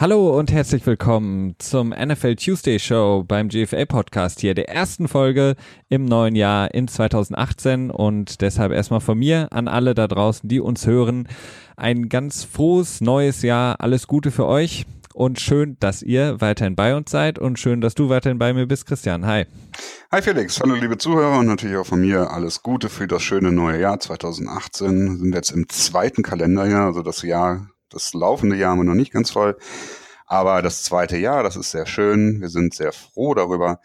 Hallo und herzlich willkommen zum NFL Tuesday Show beim GFA Podcast hier, der ersten Folge im neuen Jahr in 2018 und deshalb erstmal von mir an alle da draußen, die uns hören, ein ganz frohes neues Jahr, alles Gute für euch und schön, dass ihr weiterhin bei uns seid und schön, dass du weiterhin bei mir bist, Christian. Hi. Hi Felix, hallo liebe Zuhörer und natürlich auch von mir alles Gute für das schöne neue Jahr 2018. Wir sind jetzt im zweiten Kalenderjahr, also das Jahr das laufende Jahr haben wir noch nicht ganz voll. Aber das zweite Jahr, das ist sehr schön. Wir sind sehr froh darüber.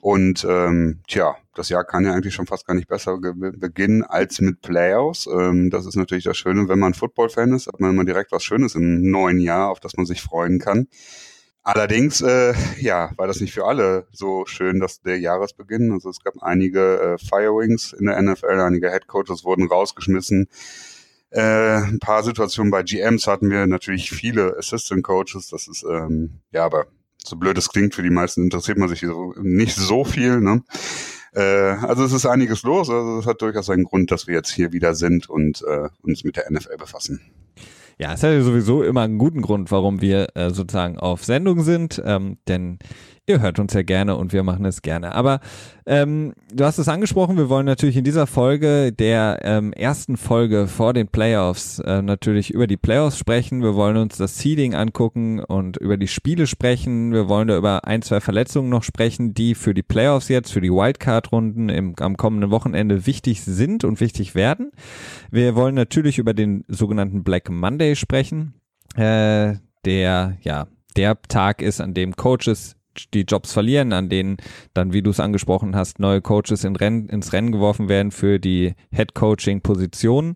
Und ähm, tja, das Jahr kann ja eigentlich schon fast gar nicht besser beginnen als mit Playoffs. Ähm, das ist natürlich das Schöne, wenn man Football-Fan ist, hat man immer direkt was Schönes im neuen Jahr, auf das man sich freuen kann. Allerdings, äh, ja, war das nicht für alle so schön, dass der Jahresbeginn. Also es gab einige äh, Firewings in der NFL, einige Headcoaches wurden rausgeschmissen. Äh, ein paar Situationen bei GMs hatten wir natürlich viele Assistant Coaches. Das ist, ähm, ja, aber so blöd es klingt, für die meisten interessiert man sich so, nicht so viel. Ne? Äh, also es ist einiges los. Also es hat durchaus einen Grund, dass wir jetzt hier wieder sind und äh, uns mit der NFL befassen. Ja, es hat ja sowieso immer einen guten Grund, warum wir äh, sozusagen auf Sendung sind, ähm, denn ihr hört uns ja gerne und wir machen es gerne. Aber ähm, du hast es angesprochen, wir wollen natürlich in dieser Folge, der ähm, ersten Folge vor den Playoffs, äh, natürlich über die Playoffs sprechen. Wir wollen uns das Seeding angucken und über die Spiele sprechen. Wir wollen da über ein, zwei Verletzungen noch sprechen, die für die Playoffs jetzt, für die Wildcard-Runden am kommenden Wochenende wichtig sind und wichtig werden. Wir wollen natürlich über den sogenannten Black Monday sprechen, äh, der ja der Tag ist, an dem Coaches die Jobs verlieren, an denen dann, wie du es angesprochen hast, neue Coaches in Renn, ins Rennen geworfen werden für die Head Coaching Positionen.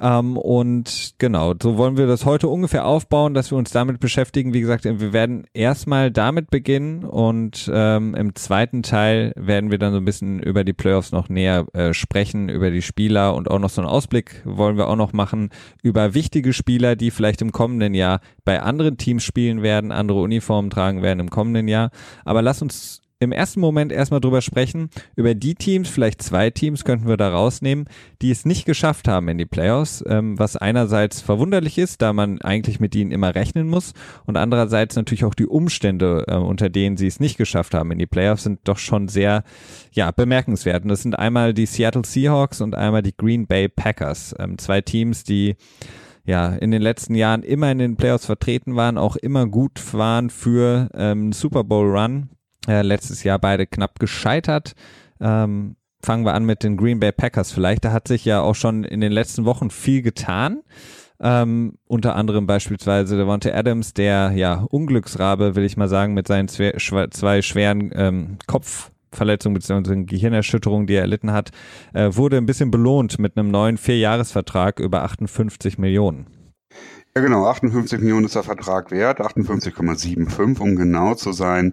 Ähm, und genau, so wollen wir das heute ungefähr aufbauen, dass wir uns damit beschäftigen. Wie gesagt, wir werden erstmal damit beginnen und ähm, im zweiten Teil werden wir dann so ein bisschen über die Playoffs noch näher äh, sprechen, über die Spieler und auch noch so einen Ausblick wollen wir auch noch machen über wichtige Spieler, die vielleicht im kommenden Jahr bei anderen Teams spielen werden, andere Uniformen tragen werden im kommenden Jahr. Aber lass uns im ersten Moment erstmal drüber sprechen, über die Teams, vielleicht zwei Teams könnten wir da rausnehmen, die es nicht geschafft haben in die Playoffs, ähm, was einerseits verwunderlich ist, da man eigentlich mit ihnen immer rechnen muss und andererseits natürlich auch die Umstände, äh, unter denen sie es nicht geschafft haben in die Playoffs, sind doch schon sehr, ja, bemerkenswert. Und das sind einmal die Seattle Seahawks und einmal die Green Bay Packers, ähm, zwei Teams, die ja, in den letzten Jahren immer in den Playoffs vertreten waren, auch immer gut waren für ähm, Super Bowl Run äh, letztes Jahr beide knapp gescheitert. Ähm, fangen wir an mit den Green Bay Packers vielleicht. Da hat sich ja auch schon in den letzten Wochen viel getan. Ähm, unter anderem beispielsweise Devontae Adams, der ja Unglücksrabe, will ich mal sagen, mit seinen zwei, zwei schweren ähm, Kopfverletzungen bzw. Gehirnerschütterungen, die er erlitten hat, äh, wurde ein bisschen belohnt mit einem neuen Vierjahresvertrag über 58 Millionen. Ja, genau, 58 Millionen ist der Vertrag wert, 58,75, um genau zu sein.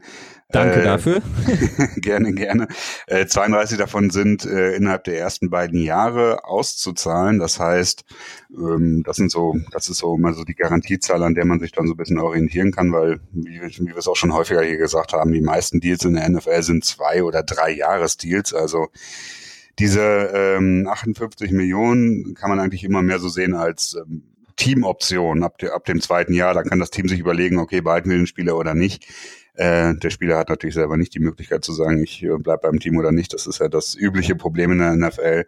Danke äh, dafür. gerne, gerne. Äh, 32 davon sind äh, innerhalb der ersten beiden Jahre auszuzahlen. Das heißt, ähm, das sind so, das ist so immer so die Garantiezahl, an der man sich dann so ein bisschen orientieren kann, weil, wie, wie wir es auch schon häufiger hier gesagt haben, die meisten Deals in der NFL sind zwei oder drei Jahresdeals. Also diese ähm, 58 Millionen kann man eigentlich immer mehr so sehen als ähm, Teamoption ab, de, ab dem zweiten Jahr. Da kann das Team sich überlegen, okay, behalten wir den Spieler oder nicht. Äh, der Spieler hat natürlich selber nicht die Möglichkeit zu sagen, ich äh, bleib beim Team oder nicht. Das ist ja das übliche Problem in der NFL.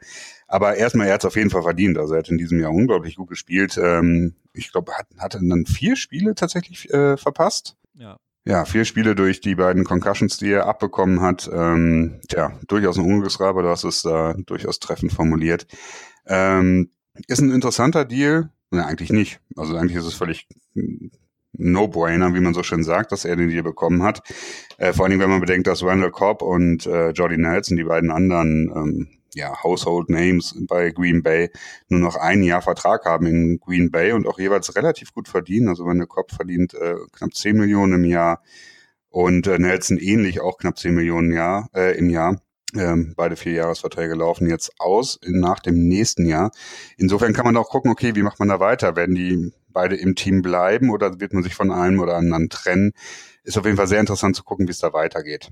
Aber erstmal, er hat es auf jeden Fall verdient. Also er hat in diesem Jahr unglaublich gut gespielt. Ähm, ich glaube, hat, hat er dann vier Spiele tatsächlich äh, verpasst. Ja. Ja, vier Spiele durch die beiden Concussions, die er abbekommen hat. Ähm, tja, durchaus ein Unglücksrabe, du hast es da durchaus treffend formuliert. Ähm, ist ein interessanter Deal. Ne, eigentlich nicht. Also eigentlich ist es völlig No-Brainer, wie man so schön sagt, dass er den Deal bekommen hat. Äh, vor allem, wenn man bedenkt, dass Randall Cobb und äh, Jordy Nelson, die beiden anderen ähm, ja, Household Names bei Green Bay, nur noch ein Jahr Vertrag haben in Green Bay und auch jeweils relativ gut verdienen. Also Randall Cobb verdient äh, knapp 10 Millionen im Jahr und äh, Nelson ähnlich auch knapp 10 Millionen Jahr, äh, im Jahr. Ähm, beide Vierjahresverträge laufen jetzt aus in, nach dem nächsten Jahr. Insofern kann man auch gucken, okay, wie macht man da weiter? Werden die beide im Team bleiben oder wird man sich von einem oder anderen trennen? Ist auf jeden Fall sehr interessant zu gucken, wie es da weitergeht.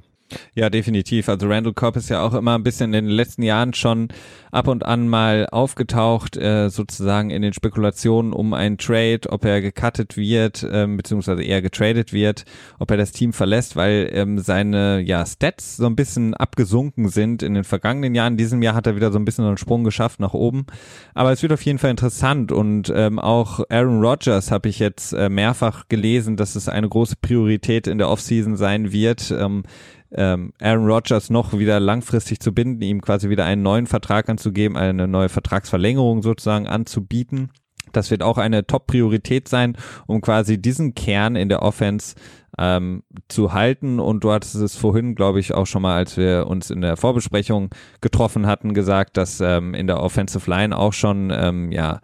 Ja, definitiv. Also Randall Cobb ist ja auch immer ein bisschen in den letzten Jahren schon ab und an mal aufgetaucht, äh, sozusagen in den Spekulationen um einen Trade, ob er gecuttet wird, ähm, beziehungsweise eher getradet wird, ob er das Team verlässt, weil ähm, seine ja, Stats so ein bisschen abgesunken sind in den vergangenen Jahren. Diesem Jahr hat er wieder so ein bisschen einen Sprung geschafft nach oben. Aber es wird auf jeden Fall interessant und ähm, auch Aaron Rodgers habe ich jetzt äh, mehrfach gelesen, dass es eine große Priorität in der Offseason sein wird. Ähm, ähm, Aaron Rodgers noch wieder langfristig zu binden, ihm quasi wieder einen neuen Vertrag anzugeben, eine neue Vertragsverlängerung sozusagen anzubieten. Das wird auch eine Top-Priorität sein, um quasi diesen Kern in der Offense ähm, zu halten. Und du hattest es vorhin, glaube ich, auch schon mal, als wir uns in der Vorbesprechung getroffen hatten, gesagt, dass ähm, in der Offensive Line auch schon, ähm, ja,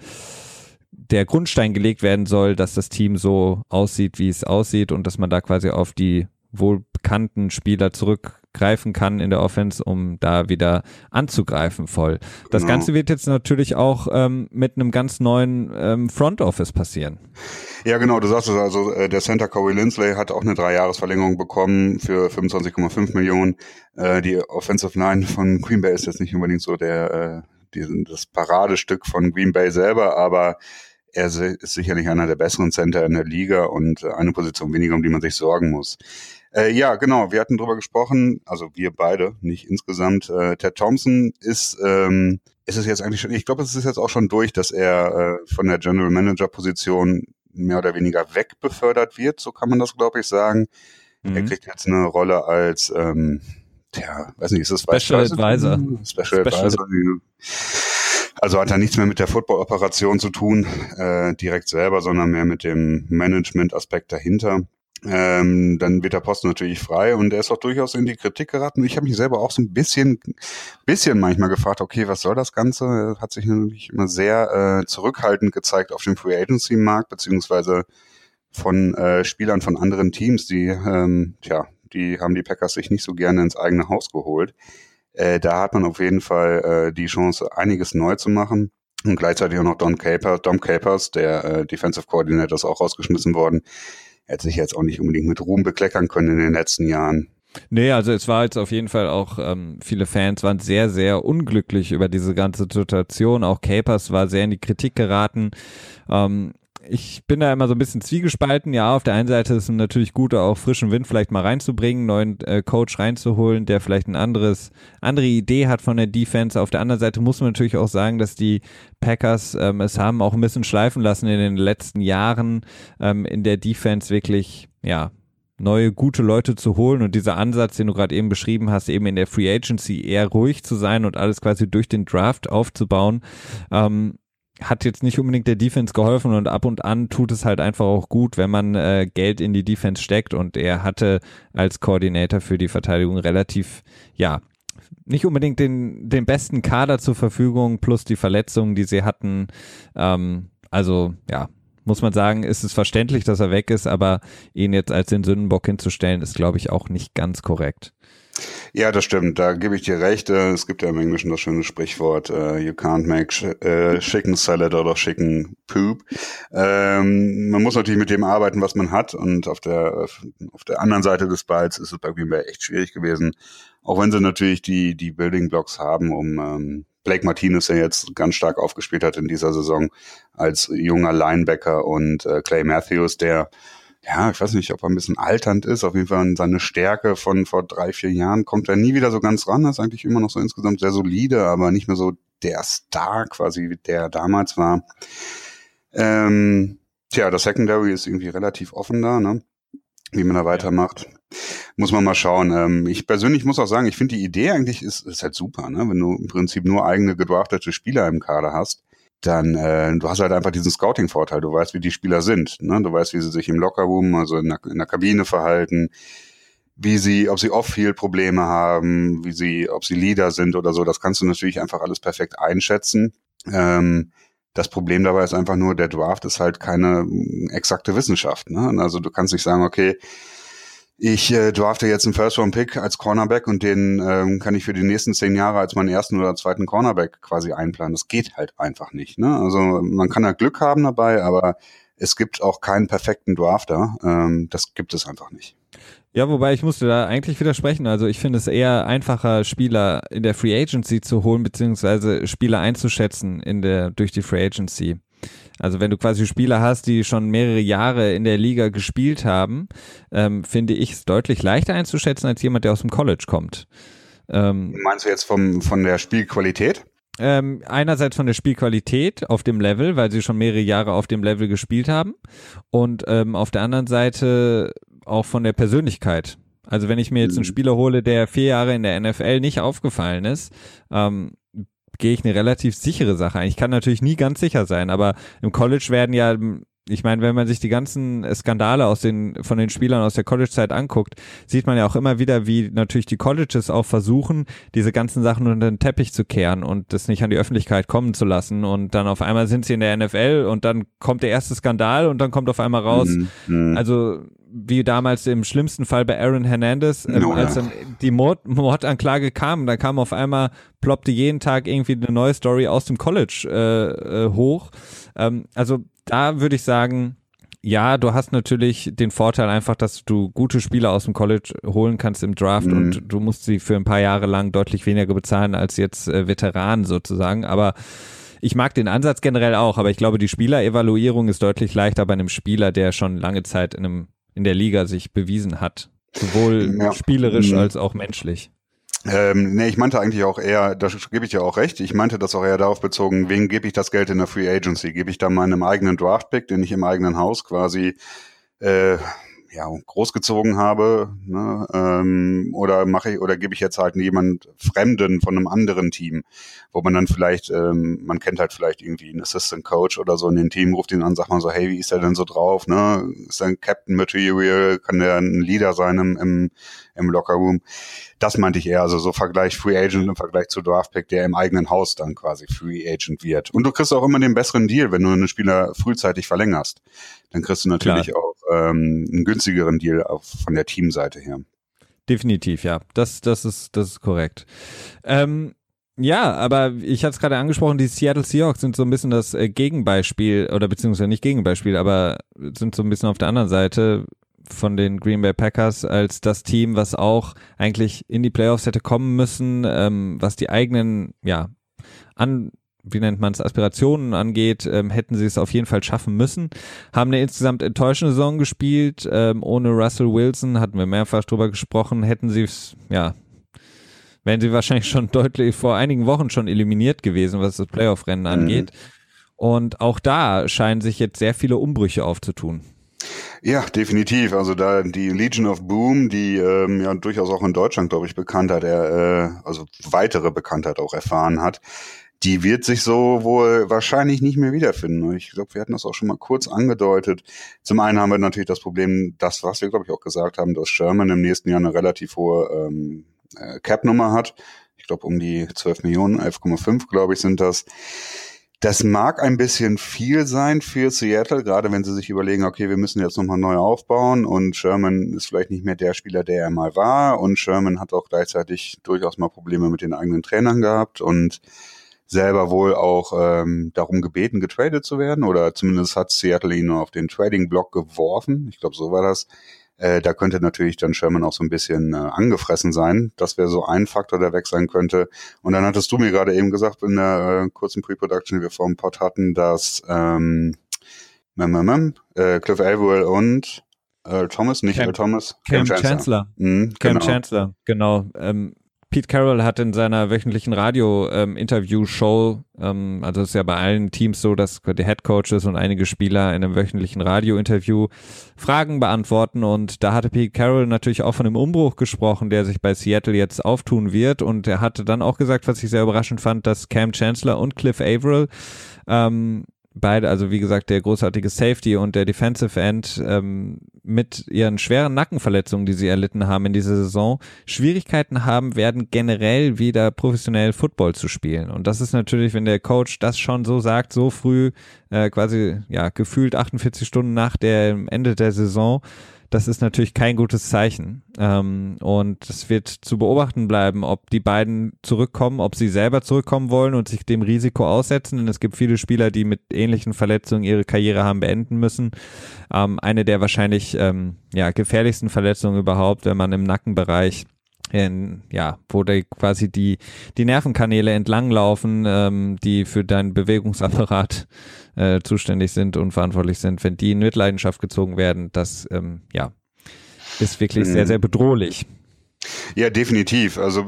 der Grundstein gelegt werden soll, dass das Team so aussieht, wie es aussieht und dass man da quasi auf die wohl bekannten Spieler zurückgreifen kann in der Offense, um da wieder anzugreifen voll. Das genau. Ganze wird jetzt natürlich auch ähm, mit einem ganz neuen ähm, Front Office passieren. Ja, genau, du sagst es also, äh, der Center Corey Lindsley hat auch eine Dreijahresverlängerung bekommen für 25,5 Millionen. Äh, die Offensive Line von Green Bay ist jetzt nicht unbedingt so der, äh, die, das Paradestück von Green Bay selber, aber er ist sicherlich einer der besseren Center in der Liga und äh, eine Position weniger, um die man sich sorgen muss. Äh, ja, genau. Wir hatten drüber gesprochen, also wir beide, nicht insgesamt. Äh, Ted Thompson ist, ähm, ist es jetzt eigentlich schon, ich glaube, es ist jetzt auch schon durch, dass er äh, von der General Manager Position mehr oder weniger wegbefördert wird, so kann man das, glaube ich, sagen. Mhm. Er kriegt jetzt eine Rolle als, ähm, ja, weiß nicht, ist das Special Advisor? Special, Special Advisor. Also hat er nichts mehr mit der Football-Operation zu tun, äh, direkt selber, sondern mehr mit dem Management-Aspekt dahinter. Ähm, dann wird der Posten natürlich frei und er ist auch durchaus in die Kritik geraten. Ich habe mich selber auch so ein bisschen, bisschen manchmal gefragt, okay, was soll das Ganze? Er hat sich natürlich immer sehr äh, zurückhaltend gezeigt auf dem Free Agency Markt, beziehungsweise von äh, Spielern von anderen Teams, die, ähm, tja, die haben die Packers sich nicht so gerne ins eigene Haus geholt. Äh, da hat man auf jeden Fall äh, die Chance, einiges neu zu machen. Und gleichzeitig auch noch Don Capers, Dom Capers, der äh, Defensive Coordinator, ist auch rausgeschmissen worden er hat sich jetzt auch nicht unbedingt mit Ruhm bekleckern können in den letzten Jahren. Nee, also es war jetzt auf jeden Fall auch, ähm, viele Fans waren sehr, sehr unglücklich über diese ganze Situation. Auch Capers war sehr in die Kritik geraten. Ähm, ich bin da immer so ein bisschen zwiegespalten. Ja, auf der einen Seite ist es natürlich gut, auch frischen Wind vielleicht mal reinzubringen, neuen äh, Coach reinzuholen, der vielleicht ein anderes, andere Idee hat von der Defense. Auf der anderen Seite muss man natürlich auch sagen, dass die Packers ähm, es haben auch ein bisschen schleifen lassen in den letzten Jahren ähm, in der Defense wirklich, ja, neue gute Leute zu holen und dieser Ansatz, den du gerade eben beschrieben hast, eben in der Free Agency eher ruhig zu sein und alles quasi durch den Draft aufzubauen, ähm, hat jetzt nicht unbedingt der Defense geholfen und ab und an tut es halt einfach auch gut, wenn man äh, Geld in die Defense steckt und er hatte als Koordinator für die Verteidigung relativ, ja, nicht unbedingt den, den besten Kader zur Verfügung plus die Verletzungen, die sie hatten. Ähm, also ja, muss man sagen, ist es verständlich, dass er weg ist, aber ihn jetzt als den Sündenbock hinzustellen, ist glaube ich auch nicht ganz korrekt. Ja, das stimmt. Da gebe ich dir recht. Äh, es gibt ja im Englischen das schöne Sprichwort, uh, you can't make uh, chicken salad oder chicken poop. Ähm, man muss natürlich mit dem arbeiten, was man hat. Und auf der, auf der anderen Seite des Balls ist es bei Green Bay echt schwierig gewesen. Auch wenn sie natürlich die, die Building Blocks haben, um ähm, Blake Martinez, der jetzt ganz stark aufgespielt hat in dieser Saison als junger Linebacker und äh, Clay Matthews, der ja, ich weiß nicht, ob er ein bisschen alternd ist. Auf jeden Fall an seine Stärke von vor drei, vier Jahren kommt er nie wieder so ganz ran. Das ist eigentlich immer noch so insgesamt sehr solide, aber nicht mehr so der Star quasi, der damals war. Ähm, tja, das Secondary ist irgendwie relativ offen da, ne? Wie man da weitermacht. Muss man mal schauen. Ähm, ich persönlich muss auch sagen, ich finde die Idee eigentlich ist, ist halt super, ne? Wenn du im Prinzip nur eigene gedraftete Spieler im Kader hast dann äh, du hast halt einfach diesen Scouting-Vorteil. Du weißt, wie die Spieler sind. Ne? Du weißt, wie sie sich im Lockerroom, also in der, in der Kabine verhalten, wie sie, ob sie Off-Field-Probleme haben, wie sie, ob sie Leader sind oder so. Das kannst du natürlich einfach alles perfekt einschätzen. Ähm, das Problem dabei ist einfach nur, der Draft ist halt keine exakte Wissenschaft. Ne? Also du kannst nicht sagen, okay, ich äh, drafte jetzt einen First-Round-Pick als Cornerback und den ähm, kann ich für die nächsten zehn Jahre als meinen ersten oder zweiten Cornerback quasi einplanen. Das geht halt einfach nicht. Ne? Also man kann ja Glück haben dabei, aber es gibt auch keinen perfekten Drafter. Ähm, das gibt es einfach nicht. Ja, wobei ich musste da eigentlich widersprechen. Also ich finde es eher einfacher, Spieler in der Free Agency zu holen, beziehungsweise Spieler einzuschätzen in der, durch die Free Agency. Also wenn du quasi Spieler hast, die schon mehrere Jahre in der Liga gespielt haben, ähm, finde ich es deutlich leichter einzuschätzen als jemand, der aus dem College kommt. Ähm, Meinst du jetzt vom, von der Spielqualität? Ähm, einerseits von der Spielqualität auf dem Level, weil sie schon mehrere Jahre auf dem Level gespielt haben und ähm, auf der anderen Seite auch von der Persönlichkeit. Also wenn ich mir jetzt einen mhm. Spieler hole, der vier Jahre in der NFL nicht aufgefallen ist, ähm, gehe ich eine relativ sichere Sache ein. Ich kann natürlich nie ganz sicher sein, aber im College werden ja ich meine, wenn man sich die ganzen Skandale aus den, von den Spielern aus der College-Zeit anguckt, sieht man ja auch immer wieder, wie natürlich die Colleges auch versuchen, diese ganzen Sachen unter den Teppich zu kehren und das nicht an die Öffentlichkeit kommen zu lassen. Und dann auf einmal sind sie in der NFL und dann kommt der erste Skandal und dann kommt auf einmal raus, mhm. mhm. also wie damals im schlimmsten Fall bei Aaron Hernandez, ähm, oh, als dann die Mord Mordanklage kam, da kam auf einmal, ploppte jeden Tag irgendwie eine neue Story aus dem College äh, äh, hoch. Ähm, also da würde ich sagen, ja, du hast natürlich den Vorteil einfach, dass du gute Spieler aus dem College holen kannst im Draft mhm. und du musst sie für ein paar Jahre lang deutlich weniger bezahlen als jetzt äh, Veteranen sozusagen. Aber ich mag den Ansatz generell auch, aber ich glaube, die Spielerevaluierung ist deutlich leichter bei einem Spieler, der schon lange Zeit in, einem, in der Liga sich bewiesen hat. Sowohl ja. spielerisch mhm. als auch menschlich. Ähm, nee, ich meinte eigentlich auch eher, da gebe ich ja auch recht, ich meinte das auch eher darauf bezogen, wem gebe ich das Geld in der Free Agency? Gebe ich da meinem eigenen Draftpick, den ich im eigenen Haus quasi äh, ja, großgezogen habe, ne, ähm, oder mache ich oder gebe ich jetzt halt jemand Fremden von einem anderen Team, wo man dann vielleicht, ähm, man kennt halt vielleicht irgendwie einen Assistant Coach oder so in dem Team, ruft ihn an, sagt man so, hey, wie ist der denn so drauf, ne? Ist er ein Captain Material, kann der ein Leader sein im, im, im Locker Room? Das meinte ich eher, also so Vergleich Free Agent im Vergleich zu Draftpick, der im eigenen Haus dann quasi Free Agent wird. Und du kriegst auch immer den besseren Deal, wenn du einen Spieler frühzeitig verlängerst. Dann kriegst du natürlich Klar. auch ähm, einen günstigeren Deal auf, von der Teamseite her. Definitiv, ja. Das, das ist, das ist korrekt. Ähm, ja, aber ich hatte es gerade angesprochen, die Seattle Seahawks sind so ein bisschen das äh, Gegenbeispiel, oder beziehungsweise nicht Gegenbeispiel, aber sind so ein bisschen auf der anderen Seite von den Green Bay Packers als das Team, was auch eigentlich in die Playoffs hätte kommen müssen, ähm, was die eigenen, ja, an, wie nennt man es, Aspirationen angeht, ähm, hätten sie es auf jeden Fall schaffen müssen. Haben eine insgesamt enttäuschende Saison gespielt, ähm, ohne Russell Wilson, hatten wir mehrfach drüber gesprochen, hätten sie es, ja, wären sie wahrscheinlich schon deutlich vor einigen Wochen schon eliminiert gewesen, was das Playoff-Rennen mhm. angeht. Und auch da scheinen sich jetzt sehr viele Umbrüche aufzutun. Ja, definitiv. Also da die Legion of Boom, die ähm, ja durchaus auch in Deutschland, glaube ich, Bekanntheit, äh, also weitere Bekanntheit auch erfahren hat, die wird sich so wohl wahrscheinlich nicht mehr wiederfinden. Ich glaube, wir hatten das auch schon mal kurz angedeutet. Zum einen haben wir natürlich das Problem, das, was wir, glaube ich, auch gesagt haben, dass Sherman im nächsten Jahr eine relativ hohe ähm, äh, Cap-Nummer hat. Ich glaube, um die 12 Millionen, 11,5, glaube ich, sind das. Das mag ein bisschen viel sein für Seattle, gerade wenn sie sich überlegen, okay, wir müssen jetzt nochmal neu aufbauen und Sherman ist vielleicht nicht mehr der Spieler, der er mal war und Sherman hat auch gleichzeitig durchaus mal Probleme mit den eigenen Trainern gehabt und selber wohl auch ähm, darum gebeten, getradet zu werden oder zumindest hat Seattle ihn nur auf den Trading-Block geworfen. Ich glaube, so war das. Äh, da könnte natürlich dann Sherman auch so ein bisschen äh, angefressen sein. Das wäre so ein Faktor, der weg sein könnte. Und dann hattest du mir gerade eben gesagt in der äh, kurzen Pre-Production, die wir vor dem Pod hatten, dass ähm, äh, Cliff Averill und Earl Thomas, nicht Cam, Earl Thomas, Cam, Cam Chancellor. Chancellor. Mhm, Cam genau. Chancellor, genau. Ähm, Pete Carroll hat in seiner wöchentlichen Radio-Interview-Show, ähm, ähm, also ist ja bei allen Teams so, dass die Head Coaches und einige Spieler in einem wöchentlichen Radio-Interview Fragen beantworten. Und da hatte Pete Carroll natürlich auch von einem Umbruch gesprochen, der sich bei Seattle jetzt auftun wird. Und er hatte dann auch gesagt, was ich sehr überraschend fand, dass Cam Chancellor und Cliff Averill ähm, beide, also wie gesagt, der großartige Safety und der Defensive End ähm, mit ihren schweren Nackenverletzungen, die sie erlitten haben in dieser Saison, Schwierigkeiten haben werden, generell wieder professionell Football zu spielen. Und das ist natürlich, wenn der Coach das schon so sagt, so früh, äh, quasi ja gefühlt 48 Stunden nach dem Ende der Saison, das ist natürlich kein gutes Zeichen. Ähm, und es wird zu beobachten bleiben, ob die beiden zurückkommen, ob sie selber zurückkommen wollen und sich dem Risiko aussetzen. Denn es gibt viele Spieler, die mit ähnlichen Verletzungen ihre Karriere haben beenden müssen. Ähm, eine der wahrscheinlich ähm, ja, gefährlichsten Verletzungen überhaupt, wenn man im Nackenbereich in, ja, wo da quasi die, die Nervenkanäle entlanglaufen, ähm, die für deinen Bewegungsapparat äh, zuständig sind und verantwortlich sind, wenn die in Mitleidenschaft gezogen werden, das ähm, ja, ist wirklich mhm. sehr, sehr bedrohlich. Ja, definitiv. Also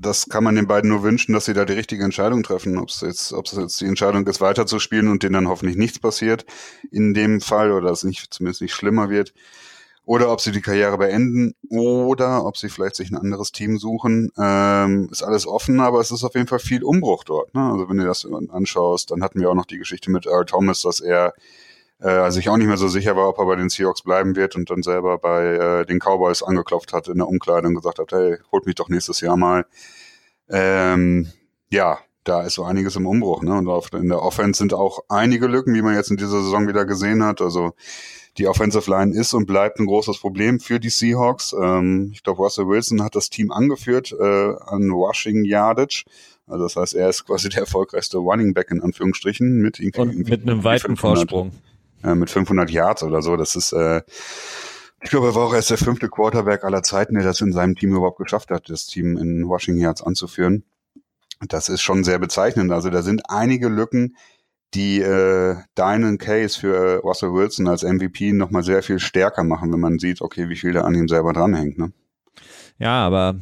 das kann man den beiden nur wünschen, dass sie da die richtige Entscheidung treffen. Ob es jetzt, ob es jetzt die Entscheidung ist, weiterzuspielen und denen dann hoffentlich nichts passiert in dem Fall oder es nicht zumindest nicht schlimmer wird oder ob sie die Karriere beenden oder ob sie vielleicht sich ein anderes Team suchen. Ähm, ist alles offen, aber es ist auf jeden Fall viel Umbruch dort. Ne? Also wenn du das anschaust, dann hatten wir auch noch die Geschichte mit Earl Thomas, dass er äh, sich auch nicht mehr so sicher war, ob er bei den Seahawks bleiben wird und dann selber bei äh, den Cowboys angeklopft hat in der Umkleidung und gesagt hat, hey, holt mich doch nächstes Jahr mal. Ähm, ja, da ist so einiges im Umbruch. Ne? Und in der Offense sind auch einige Lücken, wie man jetzt in dieser Saison wieder gesehen hat. Also die Offensive Line ist und bleibt ein großes Problem für die Seahawks. Ähm, ich glaube, Russell Wilson hat das Team angeführt äh, an Rushing Yardage. Also das heißt, er ist quasi der erfolgreichste Running Back in Anführungsstrichen mit irgendwie, und mit einem weiten 500, Vorsprung. Äh, mit 500 Yards oder so. Das ist äh, ich glaube, er war auch erst der fünfte Quarterback aller Zeiten, der das in seinem Team überhaupt geschafft hat, das Team in Rushing Yards anzuführen. Das ist schon sehr bezeichnend. Also da sind einige Lücken, die äh, deinen Case für Russell Wilson als MVP nochmal sehr viel stärker machen, wenn man sieht, okay, wie viel da an ihm selber dranhängt. Ne? Ja, aber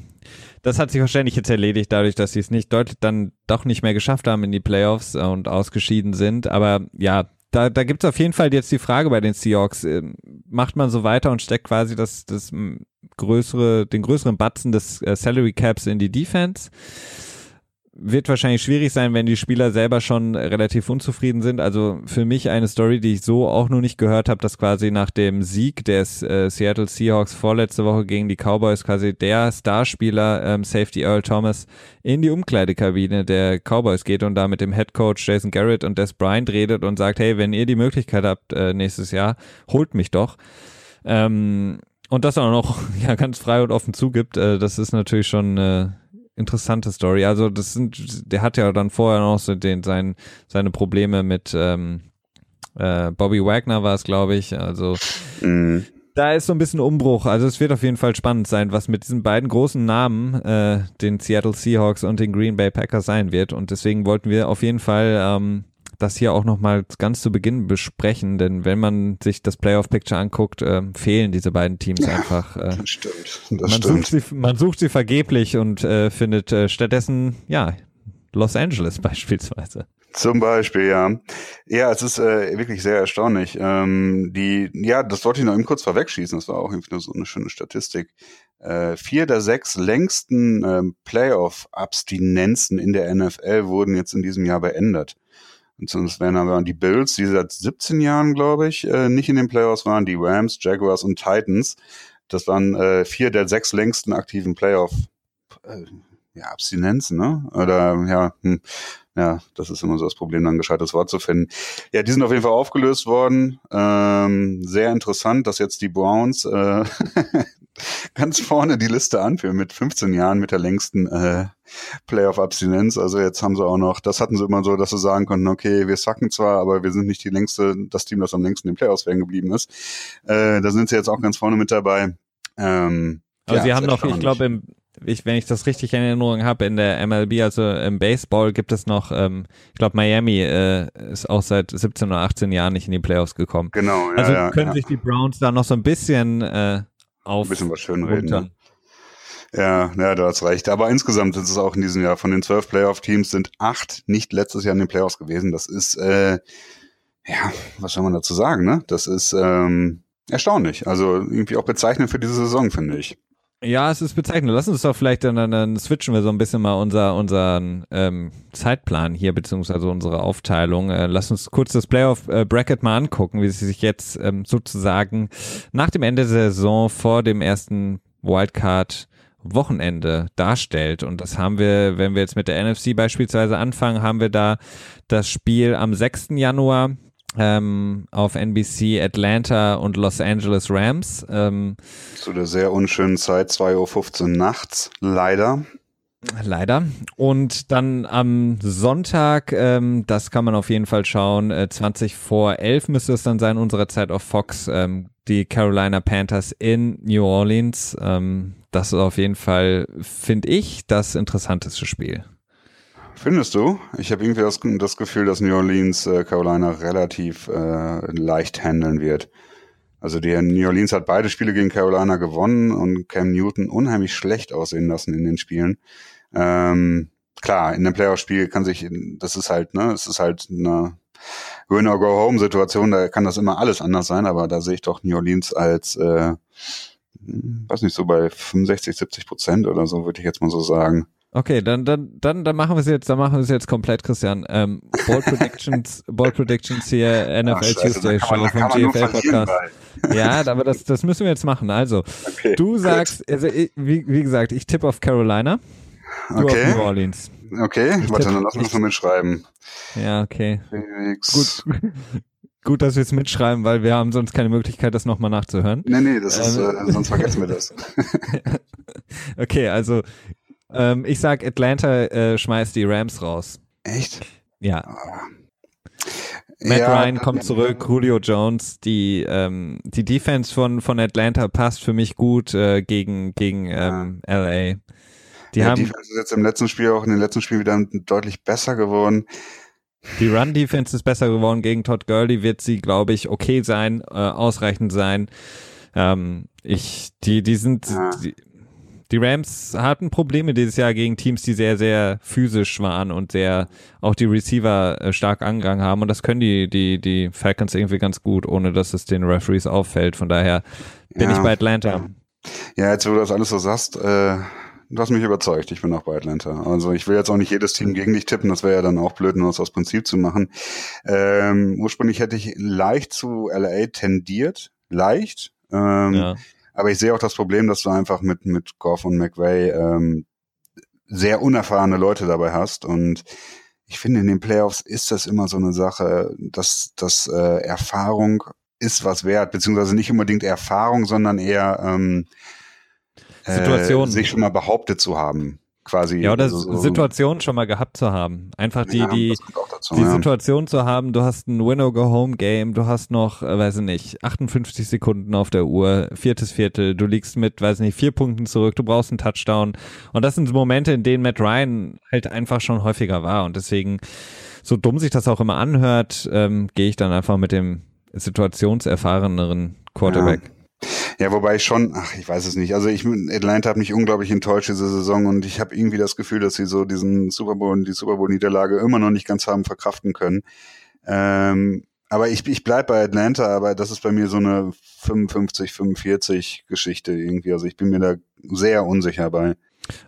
das hat sich wahrscheinlich jetzt erledigt, dadurch, dass sie es nicht deutlich dann doch nicht mehr geschafft haben in die Playoffs und ausgeschieden sind. Aber ja, da, da gibt es auf jeden Fall jetzt die Frage bei den Seahawks. Ähm, macht man so weiter und steckt quasi das, das größere, den größeren Batzen des äh, Salary Caps in die Defense? Wird wahrscheinlich schwierig sein, wenn die Spieler selber schon relativ unzufrieden sind. Also für mich eine Story, die ich so auch noch nicht gehört habe, dass quasi nach dem Sieg des äh, Seattle Seahawks vorletzte Woche gegen die Cowboys quasi der Starspieler ähm, Safety Earl Thomas in die Umkleidekabine der Cowboys geht und da mit dem Head Coach Jason Garrett und Des Bryant redet und sagt, hey, wenn ihr die Möglichkeit habt äh, nächstes Jahr, holt mich doch. Ähm, und das auch noch ja ganz frei und offen zugibt, äh, das ist natürlich schon äh, interessante Story. Also das sind, der hat ja dann vorher noch so den, sein, seine Probleme mit ähm, äh, Bobby Wagner war es, glaube ich. Also mhm. da ist so ein bisschen Umbruch. Also es wird auf jeden Fall spannend sein, was mit diesen beiden großen Namen, äh, den Seattle Seahawks und den Green Bay Packers sein wird. Und deswegen wollten wir auf jeden Fall ähm, das hier auch nochmal ganz zu Beginn besprechen, denn wenn man sich das Playoff-Picture anguckt, äh, fehlen diese beiden Teams ja, einfach. Äh, das stimmt. Das man, stimmt. Sucht sie, man sucht sie vergeblich und äh, findet äh, stattdessen, ja, Los Angeles beispielsweise. Zum Beispiel, ja. Ja, es ist äh, wirklich sehr erstaunlich. Ähm, die, ja, das wollte ich noch eben kurz vorwegschießen. Das war auch irgendwie so eine schöne Statistik. Äh, vier der sechs längsten ähm, Playoff-Abstinenzen in der NFL wurden jetzt in diesem Jahr beendet. Und sonst wären aber die Bills, die seit 17 Jahren, glaube ich, äh, nicht in den Playoffs waren, die Rams, Jaguars und Titans. Das waren äh, vier der sechs längsten aktiven Playoff äh, ja, Abstinenzen, ne? Oder ja, hm, ja, das ist immer so das Problem, dann ein gescheites Wort zu finden. Ja, die sind auf jeden Fall aufgelöst worden. Ähm, sehr interessant, dass jetzt die Browns äh, ganz vorne die Liste anführen mit 15 Jahren mit der längsten äh, Playoff-Abstinenz. Also jetzt haben sie auch noch, das hatten sie immer so, dass sie sagen konnten, okay, wir sacken zwar, aber wir sind nicht die längste, das Team, das am längsten in den Playoffs werden geblieben ist. Äh, da sind sie jetzt auch ganz vorne mit dabei. Ähm, aber ja, sie haben noch, ich glaube, im ich, wenn ich das richtig in Erinnerung habe, in der MLB, also im Baseball gibt es noch, ähm, ich glaube Miami äh, ist auch seit 17 oder 18 Jahren nicht in die Playoffs gekommen. Genau, ja, Also ja, können ja. sich die Browns da noch so ein bisschen äh, auf ein bisschen was schönreden. Ne? Ja, ja, du hast recht. Aber insgesamt ist es auch in diesem Jahr von den zwölf Playoff-Teams sind acht nicht letztes Jahr in den Playoffs gewesen. Das ist, äh, ja, was soll man dazu sagen, ne? Das ist ähm, erstaunlich. Also irgendwie auch bezeichnend für diese Saison, finde ich. Ja, es ist bezeichnend. Lass uns doch vielleicht dann, dann switchen wir so ein bisschen mal unser, unseren ähm, Zeitplan hier, beziehungsweise unsere Aufteilung. Äh, lass uns kurz das Playoff-Bracket äh, mal angucken, wie es sich jetzt ähm, sozusagen nach dem Ende der Saison vor dem ersten Wildcard Wochenende darstellt. Und das haben wir, wenn wir jetzt mit der NFC beispielsweise anfangen, haben wir da das Spiel am 6. Januar ähm, auf NBC Atlanta und Los Angeles Rams. Ähm, Zu der sehr unschönen Zeit, 2.15 Uhr nachts, leider. Leider. Und dann am Sonntag, ähm, das kann man auf jeden Fall schauen, äh, 20 vor 11 müsste es dann sein, unserer Zeit auf Fox, ähm, die Carolina Panthers in New Orleans. Ähm, das ist auf jeden Fall, finde ich, das interessanteste Spiel. Findest du? Ich habe irgendwie das, das, Gefühl, dass New Orleans äh, Carolina relativ äh, leicht handeln wird. Also die New Orleans hat beide Spiele gegen Carolina gewonnen und Cam Newton unheimlich schlecht aussehen lassen in den Spielen. Ähm, klar, in dem Playoff-Spiel kann sich, das ist halt, ne, es ist halt eine Win-or-Go-Home-Situation, da kann das immer alles anders sein, aber da sehe ich doch New Orleans als, äh, weiß nicht, so bei 65, 70 Prozent oder so, würde ich jetzt mal so sagen. Okay, dann, dann, dann, dann machen wir es jetzt, dann machen wir es jetzt komplett, Christian. Ähm, Ball Predictions, Ball Predictions hier, NFL Ach, Tuesday Show vom GFL Podcast. Ja, aber das, das müssen wir jetzt machen. Also, okay, du sagst, also, wie, wie gesagt, ich tippe auf Carolina. Du okay. auf New Orleans. Okay, ich warte, dann lass uns mal mitschreiben. Ja, okay. Felix. Gut. Gut, dass wir es mitschreiben, weil wir haben sonst keine Möglichkeit, das nochmal nachzuhören. Nee, nee, das ist, ähm, äh, sonst vergessen wir das. okay, also ähm, ich sag, Atlanta äh, schmeißt die Rams raus. Echt? Ja. Ah. Matt ja, Ryan kommt zurück, Julio Jones, die ähm, die Defense von von Atlanta passt für mich gut äh, gegen gegen ähm, LA. Die ja, haben Defense ist jetzt im letzten Spiel auch in den letzten Spielen wieder deutlich besser geworden. Die Run Defense ist besser geworden gegen Todd Gurley, wird sie glaube ich okay sein, äh, ausreichend sein. Ähm, ich die die sind ja. die, die Rams hatten Probleme dieses Jahr gegen Teams, die sehr, sehr physisch waren und sehr auch die Receiver äh, stark angegangen haben. Und das können die, die, die Falcons irgendwie ganz gut, ohne dass es den Referees auffällt. Von daher bin ja. ich bei Atlanta. Ja, jetzt wo du das alles so sagst, äh, du hast mich überzeugt. Ich bin auch bei Atlanta. Also ich will jetzt auch nicht jedes Team gegen dich tippen. Das wäre ja dann auch blöd, nur das aus Prinzip zu machen. Ähm, ursprünglich hätte ich leicht zu LA tendiert. Leicht. Ähm, ja. Aber ich sehe auch das Problem, dass du einfach mit, mit Goff und McVay ähm, sehr unerfahrene Leute dabei hast. Und ich finde, in den Playoffs ist das immer so eine Sache, dass, dass äh, Erfahrung ist was wert, beziehungsweise nicht unbedingt Erfahrung, sondern eher ähm, Situation. Äh, sich schon mal behauptet zu haben quasi. Ja, oder so, Situation schon mal gehabt zu haben. Einfach die, ja, die, dazu, die ja. Situation zu haben, du hast ein Winnow-Go-Home-Game, du hast noch, äh, weiß ich nicht, 58 Sekunden auf der Uhr, viertes Viertel, du liegst mit, weiß ich nicht, vier Punkten zurück, du brauchst einen Touchdown. Und das sind Momente, in denen Matt Ryan halt einfach schon häufiger war. Und deswegen, so dumm sich das auch immer anhört, ähm, gehe ich dann einfach mit dem situationserfahreneren Quarterback. Ja. Ja, wobei ich schon, ach, ich weiß es nicht. Also ich Atlanta hat mich unglaublich enttäuscht diese Saison und ich habe irgendwie das Gefühl, dass sie so diesen Super Bowl und die Super Bowl Niederlage immer noch nicht ganz haben verkraften können. Ähm, aber ich, ich bleib bei Atlanta, aber das ist bei mir so eine 55, 45 Geschichte irgendwie. Also ich bin mir da sehr unsicher bei.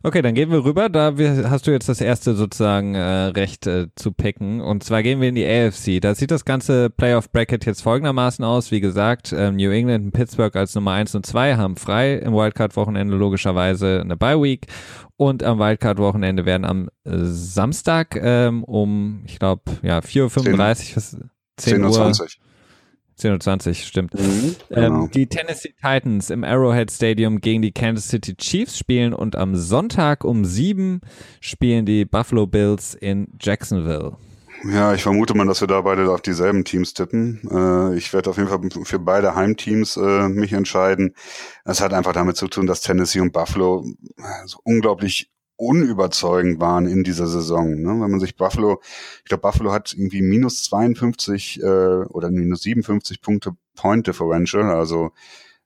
Okay, dann gehen wir rüber. Da hast du jetzt das erste sozusagen äh, Recht äh, zu picken. Und zwar gehen wir in die AFC. Da sieht das ganze Playoff Bracket jetzt folgendermaßen aus. Wie gesagt, äh, New England und Pittsburgh als Nummer eins und zwei haben frei im Wildcard-Wochenende logischerweise eine Bye Week. Und am Wildcard-Wochenende werden am äh, Samstag ähm, um, ich glaube, ja, 4.35 Uhr, 10, 10 Uhr. 20. 10.20 Uhr, stimmt. Mhm, ähm, genau. ähm, die Tennessee Titans im Arrowhead Stadium gegen die Kansas City Chiefs spielen und am Sonntag um 7 spielen die Buffalo Bills in Jacksonville. Ja, ich vermute mal, dass wir da beide auf dieselben Teams tippen. Äh, ich werde auf jeden Fall für beide Heimteams äh, mich entscheiden. Es hat einfach damit zu tun, dass Tennessee und Buffalo äh, so unglaublich unüberzeugend waren in dieser Saison. Ne? Wenn man sich Buffalo, ich glaube, Buffalo hat irgendwie minus 52 äh, oder minus 57 Punkte Point Differential, also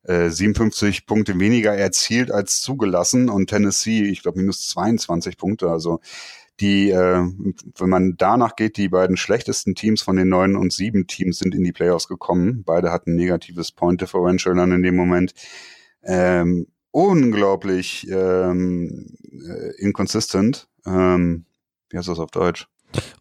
äh, 57 Punkte weniger erzielt als zugelassen und Tennessee, ich glaube, minus 22 Punkte. Also die, äh, wenn man danach geht, die beiden schlechtesten Teams von den neun und sieben Teams sind in die Playoffs gekommen. Beide hatten negatives Point Differential dann in dem Moment. Ähm, unglaublich ähm, äh, inconsistent. Ähm, wie heißt das auf Deutsch?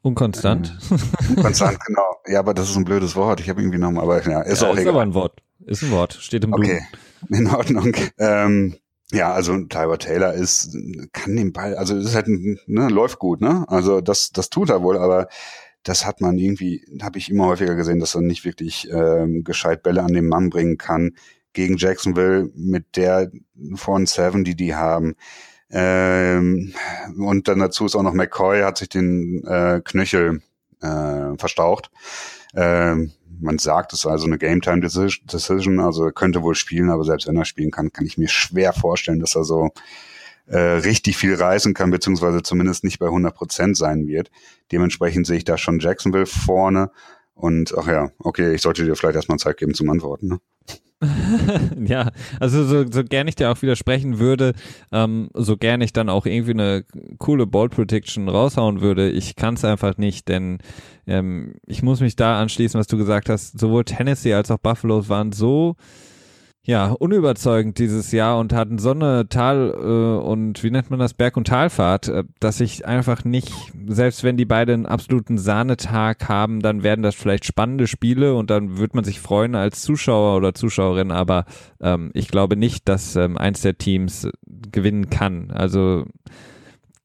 Unkonstant. Ähm, unkonstant, genau. Ja, aber das ist ein blödes Wort. Ich habe irgendwie nochmal, aber ja, ist ja, auch ist egal. aber ein Wort. Ist ein Wort. Steht im Okay, in Ordnung. Ähm, ja, also Tyler Taylor ist, kann den Ball, also es ist halt, ne, läuft gut, ne? Also das, das tut er wohl, aber das hat man irgendwie, habe ich immer häufiger gesehen, dass er nicht wirklich ähm, gescheit Bälle an den Mann bringen kann. Gegen Jacksonville mit der von Seven, die die haben. Ähm, und dann dazu ist auch noch McCoy, hat sich den äh, Knöchel äh, verstaucht. Ähm, man sagt, es ist also eine Game Time Decision, also er könnte wohl spielen, aber selbst wenn er spielen kann, kann ich mir schwer vorstellen, dass er so äh, richtig viel reißen kann, beziehungsweise zumindest nicht bei 100 Prozent sein wird. Dementsprechend sehe ich da schon Jacksonville vorne. Und ach ja, okay, ich sollte dir vielleicht erstmal Zeit geben zum Antworten. Ne? ja, also so, so gern ich dir auch widersprechen würde, ähm, so gern ich dann auch irgendwie eine coole Ball Prediction raushauen würde, ich kann es einfach nicht, denn ähm, ich muss mich da anschließen, was du gesagt hast. Sowohl Tennessee als auch Buffalo waren so ja, unüberzeugend dieses Jahr und hatten so eine Tal- äh, und wie nennt man das, Berg- und Talfahrt, äh, dass ich einfach nicht, selbst wenn die beiden einen absoluten Sahnetag haben, dann werden das vielleicht spannende Spiele und dann wird man sich freuen als Zuschauer oder Zuschauerin, aber ähm, ich glaube nicht, dass ähm, eins der Teams gewinnen kann. Also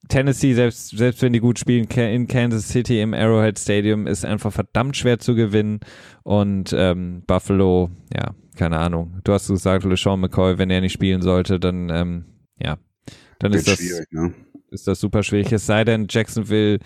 Tennessee, selbst, selbst wenn die gut spielen, in Kansas City im Arrowhead Stadium ist einfach verdammt schwer zu gewinnen und ähm, Buffalo, ja, keine Ahnung. Du hast gesagt, LeSean McCoy, wenn er nicht spielen sollte, dann, ähm, ja, dann ist das, ne? ist das super schwierig. Es sei denn, Jacksonville,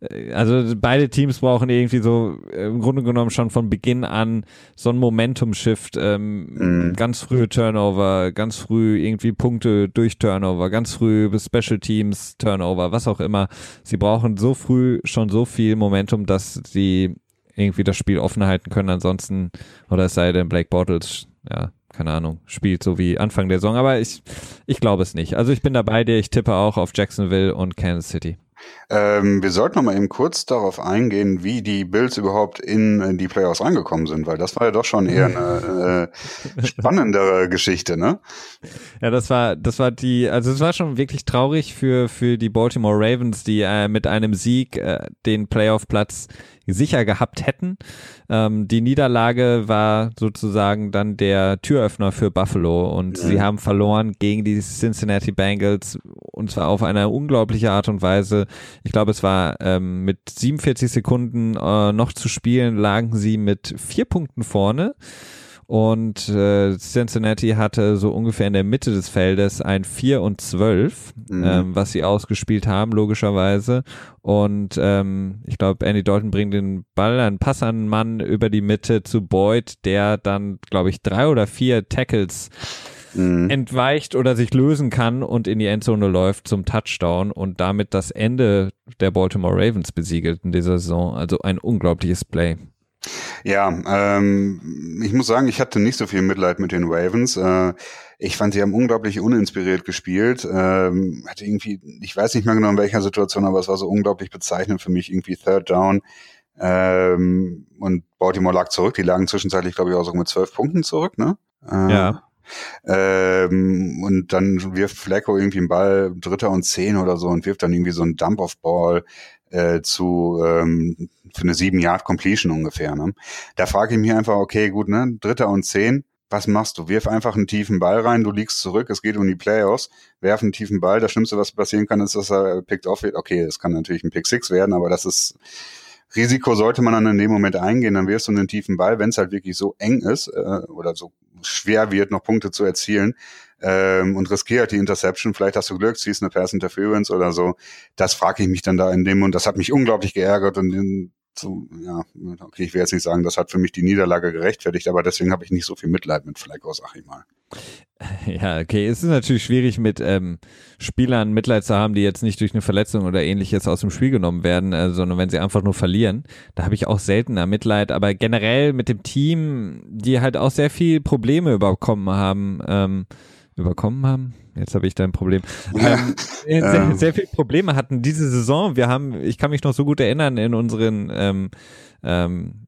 äh, also beide Teams brauchen irgendwie so äh, im Grunde genommen schon von Beginn an so ein Momentum-Shift, ähm, mm. ganz frühe Turnover, ganz früh irgendwie Punkte durch Turnover, ganz früh Special Teams Turnover, was auch immer. Sie brauchen so früh schon so viel Momentum, dass sie irgendwie das Spiel offen halten können. Ansonsten, oder es sei denn, Blake Bortles, ja, keine Ahnung, spielt so wie Anfang der Saison. Aber ich, ich glaube es nicht. Also ich bin dabei dir. Ich tippe auch auf Jacksonville und Kansas City. Ähm, wir sollten noch mal eben kurz darauf eingehen, wie die Bills überhaupt in die Playoffs reingekommen sind, weil das war ja doch schon eher eine äh, spannendere Geschichte, ne? Ja, das war, das war die, also es war schon wirklich traurig für für die Baltimore Ravens, die äh, mit einem Sieg äh, den Playoff-Platz sicher gehabt hätten. Ähm, die Niederlage war sozusagen dann der Türöffner für Buffalo und mhm. sie haben verloren gegen die Cincinnati Bengals und zwar auf eine unglaubliche Art und Weise. Ich glaube, es war ähm, mit 47 Sekunden äh, noch zu spielen, lagen sie mit vier Punkten vorne. Und äh, Cincinnati hatte so ungefähr in der Mitte des Feldes ein 4 und 12, mhm. ähm, was sie ausgespielt haben, logischerweise. Und ähm, ich glaube, Andy Dalton bringt den Ball, einen Pass an einen Mann über die Mitte zu Boyd, der dann, glaube ich, drei oder vier Tackles mhm. entweicht oder sich lösen kann und in die Endzone läuft zum Touchdown und damit das Ende der Baltimore Ravens besiegelt in dieser Saison. Also ein unglaubliches Play. Ja, ähm, ich muss sagen, ich hatte nicht so viel Mitleid mit den Ravens. Äh, ich fand, sie haben unglaublich uninspiriert gespielt. Ähm, hatte irgendwie, ich weiß nicht mehr genau in welcher Situation, aber es war so unglaublich bezeichnend für mich, irgendwie Third Down. Ähm, und Baltimore lag zurück. Die lagen zwischenzeitlich, glaube ich, auch so mit zwölf Punkten zurück, ne? Äh, ja. Ähm, und dann wirft Flecko irgendwie einen Ball, Dritter und Zehn oder so, und wirft dann irgendwie so einen Dump-Off-Ball äh, zu ähm, für eine sieben Yard Completion ungefähr. Ne? Da frage ich mich einfach, okay, gut, ne, Dritter und Zehn, was machst du? Wirf einfach einen tiefen Ball rein, du liegst zurück, es geht um die Playoffs, werf einen tiefen Ball, das Schlimmste, was passieren kann, ist, dass er picked off wird. Okay, es kann natürlich ein Pick Six werden, aber das ist Risiko sollte man dann in dem Moment eingehen, dann wirfst du einen tiefen Ball, wenn es halt wirklich so eng ist äh, oder so schwer wird, noch Punkte zu erzielen ähm, und riskiert die Interception. Vielleicht hast du Glück, ziehst eine Pass Interference oder so. Das frage ich mich dann da in dem und das hat mich unglaublich geärgert und so, ja, okay, ich will jetzt nicht sagen, das hat für mich die Niederlage gerechtfertigt, aber deswegen habe ich nicht so viel Mitleid mit Flacco, sag ich mal. Ja, okay, es ist natürlich schwierig mit ähm, Spielern Mitleid zu haben, die jetzt nicht durch eine Verletzung oder ähnliches aus dem Spiel genommen werden, äh, sondern wenn sie einfach nur verlieren. Da habe ich auch seltener Mitleid, aber generell mit dem Team, die halt auch sehr viel Probleme überkommen haben, ähm, überkommen haben. Jetzt habe ich da ein Problem. Ähm, sehr, sehr viele Probleme hatten diese Saison. Wir haben, ich kann mich noch so gut erinnern in unseren ähm, ähm,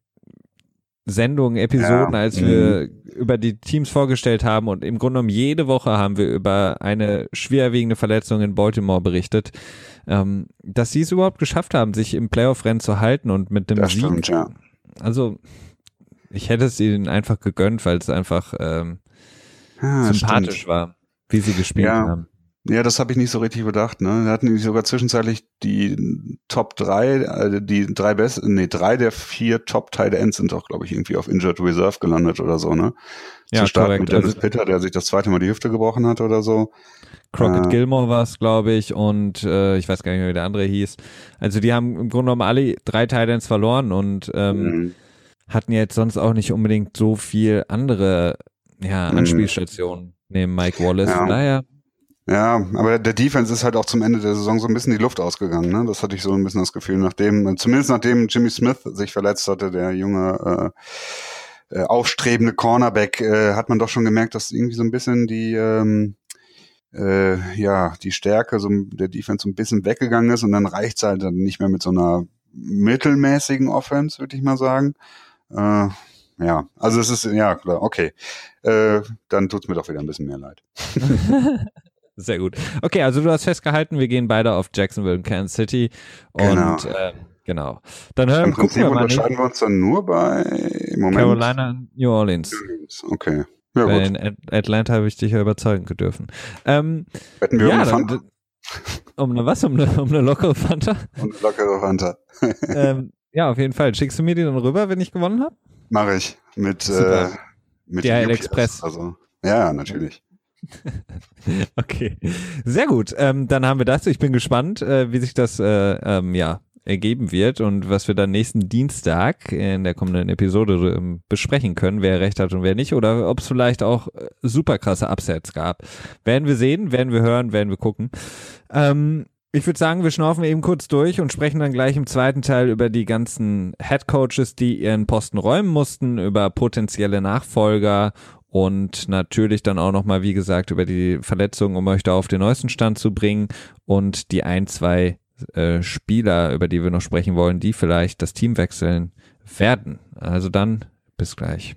Sendungen, Episoden, ja. als wir mhm. über die Teams vorgestellt haben und im Grunde genommen jede Woche haben wir über eine schwerwiegende Verletzung in Baltimore berichtet, ähm, dass sie es überhaupt geschafft haben, sich im Playoff-Rennen zu halten und mit dem das Sieg. Stimmt, ja. Also ich hätte es ihnen einfach gegönnt, weil es einfach ähm, ah, sympathisch stimmt. war, wie sie gespielt ja. haben. Ja, das habe ich nicht so richtig bedacht. Ne? Wir hatten sogar zwischenzeitlich die Top 3, also die drei besten, nee, drei der vier Top Tight Ends sind doch, glaube ich, irgendwie auf Injured Reserve gelandet oder so, ne? Ja, Zu Start korrekt. mit Dennis Also- Pitter, der sich das zweite Mal die Hüfte gebrochen hat oder so. Crockett Äh. Gilmore war es, glaube ich, und äh, ich weiß gar nicht mehr, wie der andere hieß. Also die haben im Grunde genommen alle drei Titans verloren und ähm, Mhm. hatten jetzt sonst auch nicht unbedingt so viel andere ja, Mhm. Anspielstationen neben Mike Wallace. Ja. Daher, Ja, aber der Defense ist halt auch zum Ende der Saison so ein bisschen die Luft ausgegangen. Ne? Das hatte ich so ein bisschen das Gefühl, nachdem, zumindest nachdem Jimmy Smith sich verletzt hatte, der junge äh, äh, aufstrebende Cornerback, äh, hat man doch schon gemerkt, dass irgendwie so ein bisschen die ähm, äh, ja die Stärke so der Defense so ein bisschen weggegangen ist und dann reicht's halt dann nicht mehr mit so einer mittelmäßigen Offense, würde ich mal sagen. Äh, ja, also es ist ja klar, okay. Äh, dann tut's mir doch wieder ein bisschen mehr leid. sehr gut. Okay, also du hast festgehalten, wir gehen beide auf Jacksonville und Kansas City. Und Genau. ähm, genau. Dann hören, Im Prinzip wir mal unterscheiden wir uns dann nur bei Moment. Carolina und New Orleans. Okay. Ja Weil gut. in At- Atlanta habe ich dich ja überzeugen dürfen. Ähm, Wetten wir ja, um eine dann, Fanta um eine was? Um eine, um eine lockere Fanta? und eine lockere Fanta. ähm, ja, auf jeden Fall. Schickst du mir die dann rüber, wenn ich gewonnen habe? Mache ich mit äh, mit DHL. Express. Also ja, natürlich. Okay, sehr gut. Ähm, dann haben wir das. Ich bin gespannt, äh, wie sich das äh, ähm, ja ergeben wird und was wir dann nächsten Dienstag in der kommenden Episode ähm, besprechen können, wer recht hat und wer nicht, oder ob es vielleicht auch äh, super krasse Upsets gab. Werden wir sehen, werden wir hören, werden wir gucken. Ähm, ich würde sagen, wir schnaufen eben kurz durch und sprechen dann gleich im zweiten Teil über die ganzen Head Coaches, die ihren Posten räumen mussten, über potenzielle Nachfolger und natürlich dann auch nochmal, wie gesagt, über die Verletzungen, um euch da auf den neuesten Stand zu bringen und die ein, zwei äh, Spieler, über die wir noch sprechen wollen, die vielleicht das Team wechseln werden. Also dann bis gleich.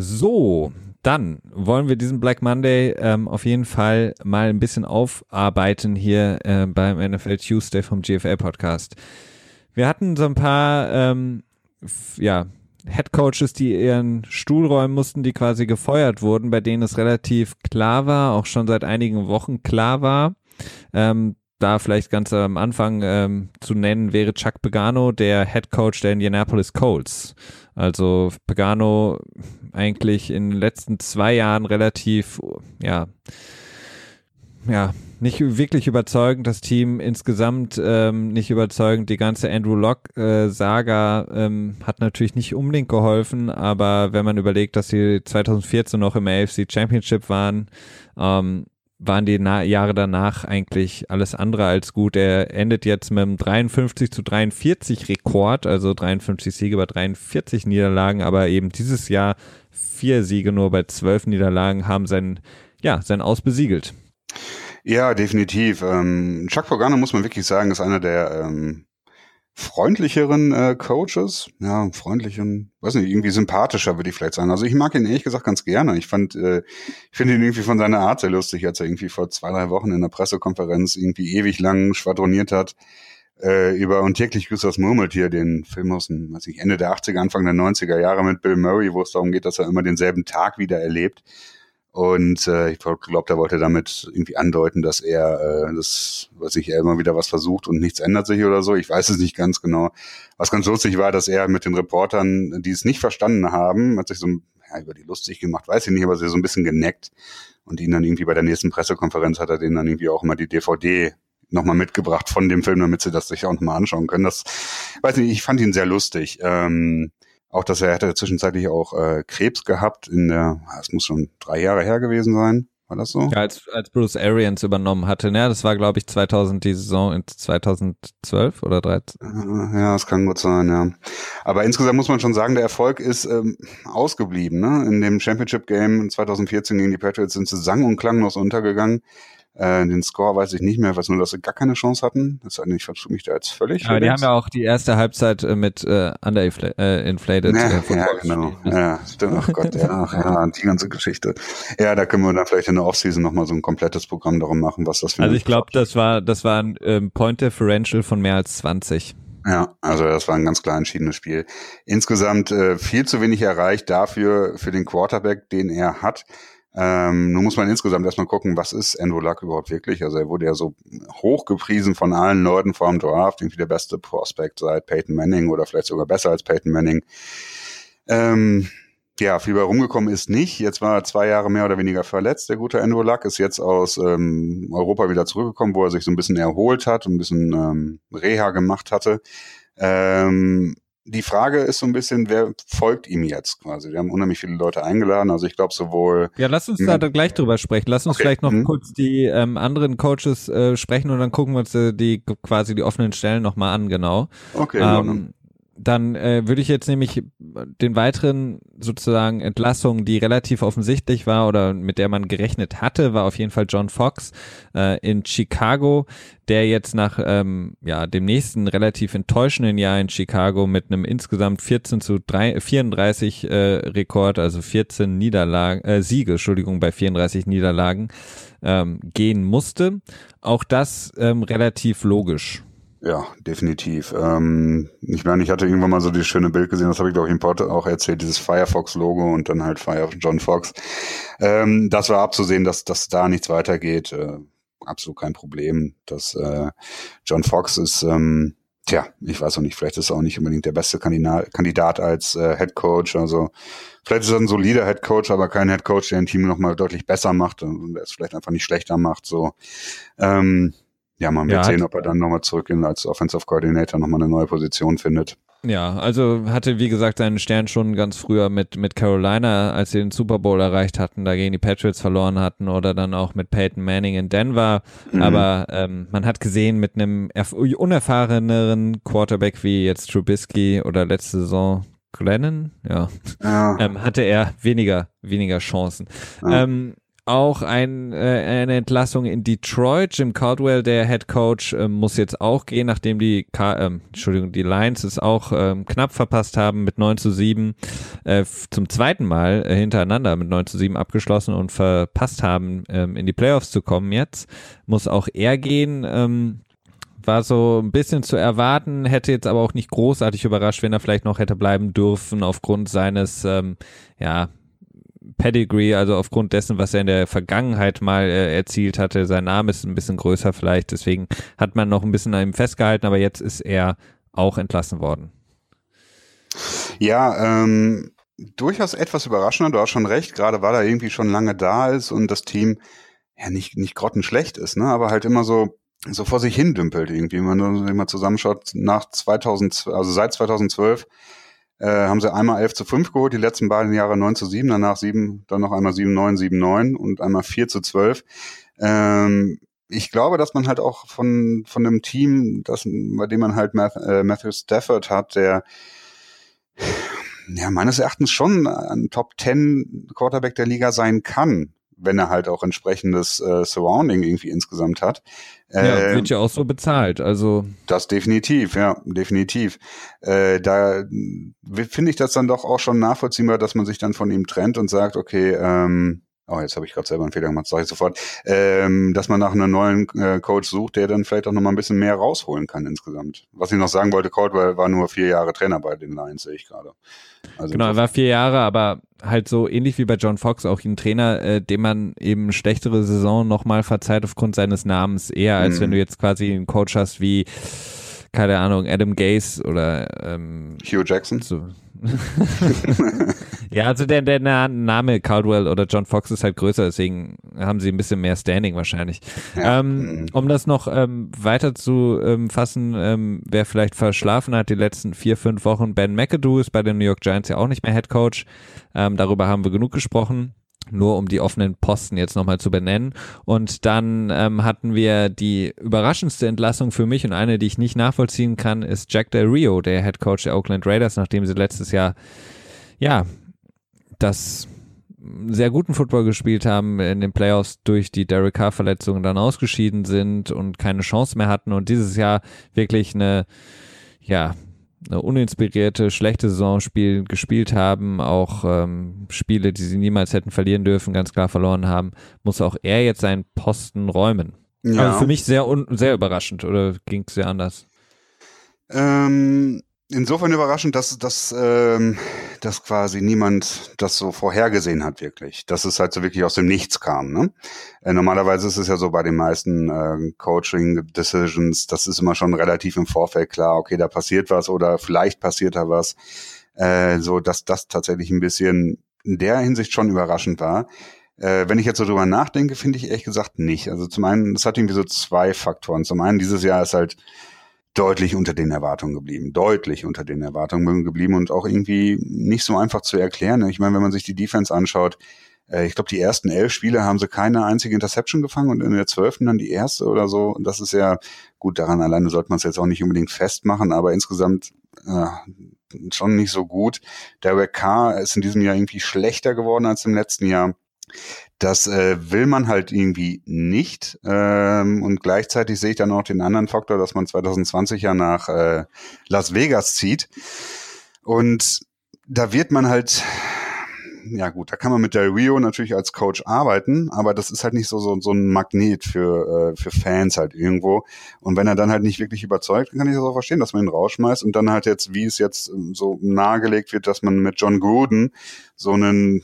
So, dann wollen wir diesen Black Monday ähm, auf jeden Fall mal ein bisschen aufarbeiten hier äh, beim NFL Tuesday vom GFL Podcast. Wir hatten so ein paar, ähm, ja, Head Coaches, die ihren Stuhl räumen mussten, die quasi gefeuert wurden, bei denen es relativ klar war, auch schon seit einigen Wochen klar war. Ähm, da vielleicht ganz am Anfang ähm, zu nennen wäre Chuck Pagano, der Head Coach der Indianapolis Colts. Also Pagano eigentlich in den letzten zwei Jahren relativ, ja, ja, nicht wirklich überzeugend. Das Team insgesamt ähm, nicht überzeugend. Die ganze Andrew Locke-Saga ähm, hat natürlich nicht unbedingt geholfen, aber wenn man überlegt, dass sie 2014 noch im AFC Championship waren, ähm, waren die Na Jahre danach eigentlich alles andere als gut. Er endet jetzt mit einem 53 zu 43 Rekord, also 53 Siege bei 43 Niederlagen, aber eben dieses Jahr vier Siege nur bei zwölf Niederlagen haben sein, ja, sein Aus besiegelt. Ja, definitiv. Ähm, Chuck Pagano muss man wirklich sagen, ist einer der ähm, freundlicheren äh, Coaches. Ja, freundlich und, weiß nicht, irgendwie sympathischer, würde ich vielleicht sagen. Also ich mag ihn ehrlich gesagt ganz gerne. Ich fand, äh, ich finde ihn irgendwie von seiner Art sehr lustig, als er irgendwie vor zwei, drei Wochen in der Pressekonferenz irgendwie ewig lang schwadroniert hat äh, über Und täglich grüßt das Murmeltier, den Film aus dem, weiß ich, Ende der 80er, Anfang der 90er Jahre mit Bill Murray, wo es darum geht, dass er immer denselben Tag wieder erlebt. Und äh, ich glaube, er wollte damit irgendwie andeuten, dass er äh, das, was ich, er immer wieder was versucht und nichts ändert sich oder so. Ich weiß es nicht ganz genau. Was ganz lustig war, dass er mit den Reportern, die es nicht verstanden haben, hat sich so ja, über die lustig gemacht, weiß ich nicht, aber sie so ein bisschen geneckt. Und ihn dann irgendwie bei der nächsten Pressekonferenz hat er denen dann irgendwie auch immer die DVD nochmal mitgebracht von dem Film, damit sie das sich auch nochmal anschauen können. Das, weiß nicht, ich fand ihn sehr lustig. Ähm, auch, dass er hatte zwischenzeitlich auch äh, Krebs gehabt in der, es muss schon drei Jahre her gewesen sein. War das so? Ja, als, als Bruce Arians übernommen hatte, ne? Das war, glaube ich, 2000, die Saison in 2012 oder 13. Ja, es kann gut sein, ja. Aber insgesamt muss man schon sagen, der Erfolg ist ähm, ausgeblieben. Ne? In dem Championship Game 2014 gegen die Patriots sind sie sang- und klanglos untergegangen. Äh, den Score weiß ich nicht mehr, weiß nur, dass sie gar keine Chance hatten. Das heißt, ich vertue mich da jetzt völlig. Aber die haben ja auch die erste Halbzeit äh, mit äh, underinflated äh, ja, äh, ja, genau. Ja, stimmt. Ach Gott, ja, ja, die ganze Geschichte. Ja, da können wir dann vielleicht in der Offseason nochmal so ein komplettes Programm darum machen, was das für Also ich glaube, das war, das war ein ähm, Point Differential von mehr als 20. Ja, also das war ein ganz klar entschiedenes Spiel. Insgesamt äh, viel zu wenig erreicht dafür, für den Quarterback, den er hat. Ähm, nun muss man insgesamt erstmal gucken, was ist Andrew Luck überhaupt wirklich? Also er wurde ja so hochgepriesen von allen Leuten vor dem Draft, irgendwie der beste Prospect seit Peyton Manning oder vielleicht sogar besser als Peyton Manning. Ähm, ja, viel bei rumgekommen ist nicht. Jetzt war er zwei Jahre mehr oder weniger verletzt. Der gute Andrew Luck ist jetzt aus ähm, Europa wieder zurückgekommen, wo er sich so ein bisschen erholt hat, ein bisschen ähm, Reha gemacht hatte. Ähm, die Frage ist so ein bisschen, wer folgt ihm jetzt quasi? Wir haben unheimlich viele Leute eingeladen, also ich glaube sowohl. Ja, lass uns da gleich drüber sprechen. Lass uns okay. vielleicht noch mhm. kurz die ähm, anderen Coaches äh, sprechen und dann gucken wir uns äh, die quasi die offenen Stellen nochmal an, genau. Okay, ähm, dann äh, würde ich jetzt nämlich den weiteren sozusagen Entlassungen, die relativ offensichtlich war oder mit der man gerechnet hatte, war auf jeden Fall John Fox äh, in Chicago, der jetzt nach ähm, ja dem nächsten relativ enttäuschenden Jahr in Chicago mit einem insgesamt 14 zu 3, 34 äh, Rekord, also 14 Niederlagen, äh, Siege, Entschuldigung, bei 34 Niederlagen ähm, gehen musste. Auch das ähm, relativ logisch. Ja, definitiv. Ähm, ich meine, ich hatte irgendwann mal so dieses schöne Bild gesehen, das habe ich glaube ich im Port auch erzählt, dieses Firefox-Logo und dann halt Fire John Fox. Ähm, das war abzusehen, dass, dass da nichts weitergeht. Äh, absolut kein Problem. Das äh, John Fox ist, ähm, tja, ich weiß auch nicht, vielleicht ist er auch nicht unbedingt der beste Kandidat, Kandidat als äh, Head Coach. Also vielleicht ist er ein solider Head Coach, aber kein Head Coach, der ein Team nochmal deutlich besser macht und es vielleicht einfach nicht schlechter macht. So. Ähm, ja, man wird ja, sehen, ob er dann nochmal zurück in, als Offensive Coordinator nochmal eine neue Position findet. Ja, also hatte wie gesagt seinen Stern schon ganz früher mit mit Carolina, als sie den Super Bowl erreicht hatten, da gegen die Patriots verloren hatten oder dann auch mit Peyton Manning in Denver. Mhm. Aber ähm, man hat gesehen, mit einem unerfahreneren Quarterback wie jetzt Trubisky oder letzte Saison Glennon, ja, ja. Ähm, hatte er weniger weniger Chancen. Ja. Ähm, auch ein, äh, eine Entlassung in Detroit. Jim Caldwell, der Head Coach, äh, muss jetzt auch gehen, nachdem die, Ka äh, Entschuldigung, die Lions es auch ähm, knapp verpasst haben mit 9 zu 7 äh, zum zweiten Mal äh, hintereinander mit 9 zu 7 abgeschlossen und verpasst haben, ähm, in die Playoffs zu kommen jetzt. Muss auch er gehen. Ähm, war so ein bisschen zu erwarten, hätte jetzt aber auch nicht großartig überrascht, wenn er vielleicht noch hätte bleiben dürfen aufgrund seines ähm, ja Pedigree, also aufgrund dessen, was er in der Vergangenheit mal äh, erzielt hatte. Sein Name ist ein bisschen größer vielleicht, deswegen hat man noch ein bisschen an ihm festgehalten, aber jetzt ist er auch entlassen worden. Ja, ähm, durchaus etwas überraschender, du hast schon recht, gerade weil er irgendwie schon lange da ist und das Team ja nicht, nicht grottenschlecht ist, ne, aber halt immer so so vor sich hin dümpelt irgendwie, wenn man immer zusammenschaut, nach 2000, also seit 2012 äh, haben sie einmal 11 zu 5 geholt, die letzten beiden Jahre 9 zu 7, danach 7, dann noch einmal 7, 9, 7, 9 und einmal 4 zu 12. Ähm, ich glaube, dass man halt auch von, von einem Team, das, bei dem man halt Math, äh, Matthew Stafford hat, der ja, meines Erachtens schon ein Top 10 Quarterback der Liga sein kann wenn er halt auch entsprechendes äh, Surrounding irgendwie insgesamt hat. Ja, wird ja auch so bezahlt, also. Das definitiv, ja, definitiv. Äh, da finde ich das dann doch auch schon nachvollziehbar, dass man sich dann von ihm trennt und sagt, okay, ähm, oh, jetzt habe ich gerade selber einen Fehler gemacht, sage ich sofort, ähm, dass man nach einem neuen äh, Coach sucht, der dann vielleicht auch noch mal ein bisschen mehr rausholen kann insgesamt. Was ich noch sagen wollte, Caldwell war nur vier Jahre Trainer bei den Lions, sehe ich gerade. Also genau, er war vier Jahre, aber halt so ähnlich wie bei John Fox auch ein Trainer, äh, dem man eben schlechtere Saison nochmal verzeiht aufgrund seines Namens, eher als mhm. wenn du jetzt quasi einen Coach hast wie keine Ahnung, Adam Gaze oder ähm, Hugh Jackson. So. ja, also der, der Name Caldwell oder John Fox ist halt größer, deswegen haben sie ein bisschen mehr Standing wahrscheinlich. Ja. Ähm, um das noch ähm, weiter zu ähm, fassen, ähm, wer vielleicht verschlafen hat die letzten vier, fünf Wochen, Ben McAdoo ist bei den New York Giants ja auch nicht mehr Head Coach. Ähm, darüber haben wir genug gesprochen nur um die offenen Posten jetzt nochmal zu benennen. Und dann ähm, hatten wir die überraschendste Entlassung für mich und eine, die ich nicht nachvollziehen kann, ist Jack Del Rio, der Head Coach der Oakland Raiders, nachdem sie letztes Jahr, ja, das sehr guten Football gespielt haben, in den Playoffs durch die Derek Carr-Verletzung dann ausgeschieden sind und keine Chance mehr hatten und dieses Jahr wirklich eine, ja, eine uninspirierte, schlechte Saison spiel, gespielt haben, auch ähm, Spiele, die sie niemals hätten verlieren dürfen, ganz klar verloren haben, muss auch er jetzt seinen Posten räumen. Ja. Also für mich sehr, un sehr überraschend oder ging es sehr anders? Ähm, insofern überraschend, dass, dass, ähm, dass quasi niemand das so vorhergesehen hat, wirklich. Dass es halt so wirklich aus dem Nichts kam. Ne? Äh, normalerweise ist es ja so bei den meisten äh, Coaching-Decisions, das ist immer schon relativ im Vorfeld klar, okay, da passiert was oder vielleicht passiert da was. Äh, so dass das tatsächlich ein bisschen in der Hinsicht schon überraschend war. Äh, wenn ich jetzt so drüber nachdenke, finde ich ehrlich gesagt nicht. Also zum einen, es hat irgendwie so zwei Faktoren. Zum einen, dieses Jahr ist halt deutlich unter den Erwartungen geblieben, deutlich unter den Erwartungen geblieben und auch irgendwie nicht so einfach zu erklären. Ich meine, wenn man sich die Defense anschaut, äh, ich glaube, die ersten elf Spiele haben sie keine einzige Interception gefangen und in der zwölften dann die erste oder so. Und das ist ja gut, daran alleine sollte man es jetzt auch nicht unbedingt festmachen, aber insgesamt äh, schon nicht so gut. Derek Carr ist in diesem Jahr irgendwie schlechter geworden als im letzten Jahr. Das äh, will man halt irgendwie nicht. Ähm, und gleichzeitig sehe ich dann auch den anderen Faktor, dass man 2020 ja nach äh, Las Vegas zieht. Und da wird man halt, ja gut, da kann man mit Del Rio natürlich als Coach arbeiten, aber das ist halt nicht so, so, so ein Magnet für, äh, für Fans halt irgendwo. Und wenn er dann halt nicht wirklich überzeugt, dann kann ich das auch verstehen, dass man ihn rausschmeißt und dann halt jetzt, wie es jetzt ähm, so nahegelegt wird, dass man mit John Gruden so einen,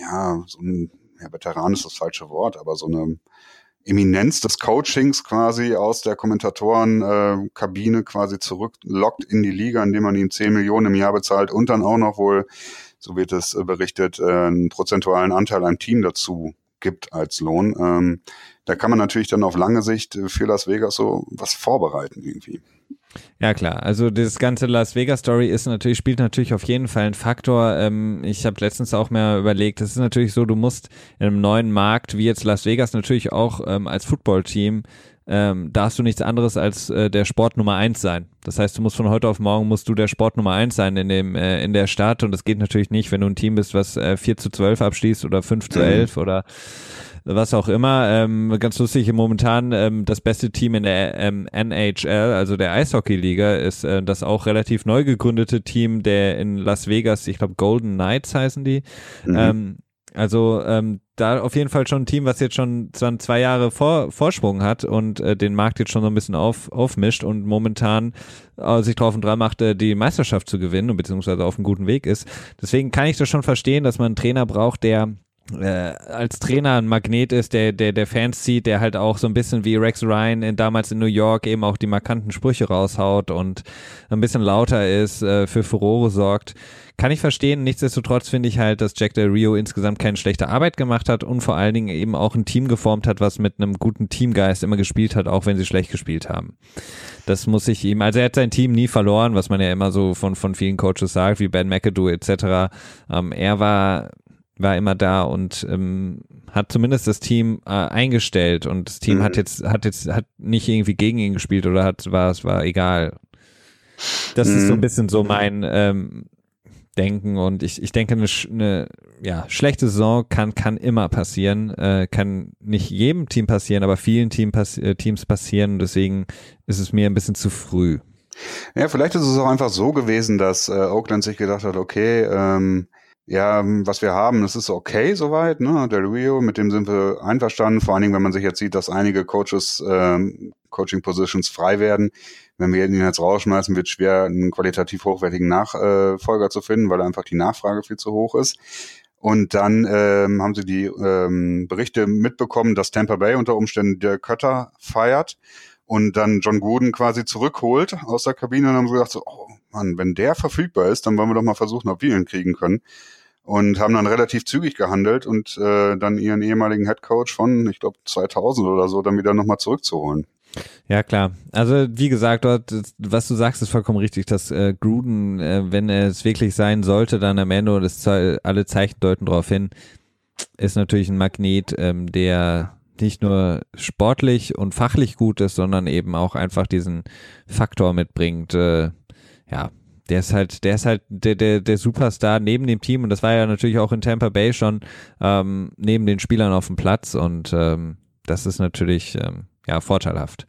ja, so einen ja, Veteran ist das falsche Wort, aber so eine Eminenz des Coachings quasi aus der Kommentatorenkabine quasi zurücklockt in die Liga, indem man ihm 10 Millionen im Jahr bezahlt und dann auch noch wohl, so wird es äh, berichtet, äh, einen prozentualen Anteil am Team dazu gibt als Lohn. Ähm, da kann man natürlich dann auf lange Sicht für Las Vegas so was vorbereiten irgendwie. Ja klar, also das ganze Las Vegas Story ist natürlich spielt natürlich auf jeden Fall ein Faktor. Ähm, ich habe letztens auch mehr überlegt, es ist natürlich so, du musst in einem neuen Markt wie jetzt Las Vegas natürlich auch ähm, als Footballteam ähm, darfst du nichts anderes als äh, der Sport Nummer eins sein. Das heißt, du musst von heute auf morgen musst du der Sport Nummer eins sein in dem äh, in der Stadt und das geht natürlich nicht, wenn du ein Team bist, was äh, 4 zu 12 abschließt oder 5 zu 11 mhm. oder was auch immer. Ähm, ganz lustig, momentan ähm, das beste Team in der ähm, NHL, also der Eishockey-Liga, ist äh, das auch relativ neu gegründete Team, der in Las Vegas, ich glaube Golden Knights heißen die. Mhm. Ähm, also ähm, da auf jeden Fall schon ein Team, was jetzt schon zwei Jahre vor, Vorsprung hat und äh, den Markt jetzt schon so ein bisschen auf, aufmischt und momentan äh, sich drauf und dran macht, äh, die Meisterschaft zu gewinnen, beziehungsweise auf einem guten Weg ist. Deswegen kann ich das schon verstehen, dass man einen Trainer braucht, der äh, als Trainer ein Magnet ist, der, der, der Fans zieht, der halt auch so ein bisschen wie Rex Ryan in, damals in New York eben auch die markanten Sprüche raushaut und ein bisschen lauter ist, äh, für Furore sorgt. Kann ich verstehen. Nichtsdestotrotz finde ich halt, dass Jack Del Rio insgesamt keine schlechte Arbeit gemacht hat und vor allen Dingen eben auch ein Team geformt hat, was mit einem guten Teamgeist immer gespielt hat, auch wenn sie schlecht gespielt haben. Das muss ich ihm, also er hat sein Team nie verloren, was man ja immer so von, von vielen Coaches sagt, wie Ben McAdoo etc. Ähm, er war war immer da und ähm, hat zumindest das Team äh, eingestellt und das Team mhm. hat jetzt hat jetzt hat nicht irgendwie gegen ihn gespielt oder hat war es war egal. Das mhm. ist so ein mhm. bisschen so mein ähm, Denken und ich, ich denke eine, eine ja, schlechte Saison kann kann immer passieren, äh, kann nicht jedem Team passieren, aber vielen Team passi äh, Teams passieren. Deswegen ist es mir ein bisschen zu früh. Ja, vielleicht ist es auch einfach so gewesen, dass äh, Oakland sich gedacht hat, okay, ähm, ja, was wir haben, das ist okay soweit, ne? Del Rio, mit dem sind wir einverstanden, vor allen Dingen, wenn man sich jetzt sieht, dass einige Coaches, ähm, Coaching Positions frei werden. Wenn wir ihn jetzt rausschmeißen, wird schwer, einen qualitativ hochwertigen Nachfolger zu finden, weil einfach die Nachfrage viel zu hoch ist. Und dann ähm, haben sie die ähm, Berichte mitbekommen, dass Tampa Bay unter Umständen der Kötter feiert und dann John Gooden quasi zurückholt aus der Kabine und haben sie gesagt, so, oh Mann, wenn der verfügbar ist, dann wollen wir doch mal versuchen, ob wir ihn kriegen können und haben dann relativ zügig gehandelt und äh, dann ihren ehemaligen Head Coach von, ich glaube, 2000 oder so, dann wieder nochmal zurückzuholen. Ja, klar. Also, wie gesagt, dort, was du sagst, ist vollkommen richtig, dass äh, Gruden, äh, wenn es wirklich sein sollte, dann am Ende, und es alle Zeichen deuten darauf hin, ist natürlich ein Magnet, ähm, der nicht nur sportlich und fachlich gut ist, sondern eben auch einfach diesen Faktor mitbringt, äh, ja, der ist halt, der ist halt der, der, der Superstar neben dem Team und das war ja natürlich auch in Tampa Bay schon ähm, neben den Spielern auf dem Platz und ähm, das ist natürlich ähm, ja vorteilhaft.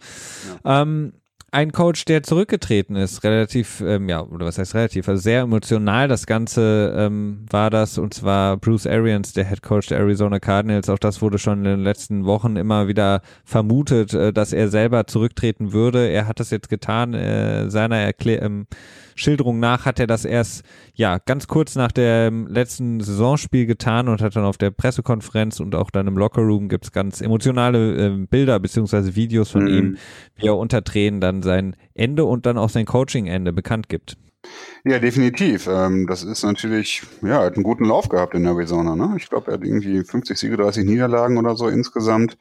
Ja. Ähm, ein Coach, der zurückgetreten ist, relativ, ähm, ja, oder was heißt relativ, also sehr emotional das Ganze ähm, war das, und zwar Bruce Arians, der Head Coach der Arizona Cardinals. Auch das wurde schon in den letzten Wochen immer wieder vermutet, äh, dass er selber zurücktreten würde. Er hat das jetzt getan, äh, seiner Erklärung. Ähm, Schilderung nach hat er das erst ja ganz kurz nach dem letzten Saisonspiel getan und hat dann auf der Pressekonferenz und auch dann im Lockerroom gibt es ganz emotionale äh, Bilder beziehungsweise Videos von mhm. ihm, wie er unter Tränen dann sein Ende und dann auch sein Coaching-Ende bekannt gibt. Ja, definitiv. Ähm, das ist natürlich, ja, er hat einen guten Lauf gehabt in Arizona. Ne? Ich glaube, er hat irgendwie 50 Siege, 30 Niederlagen oder so insgesamt.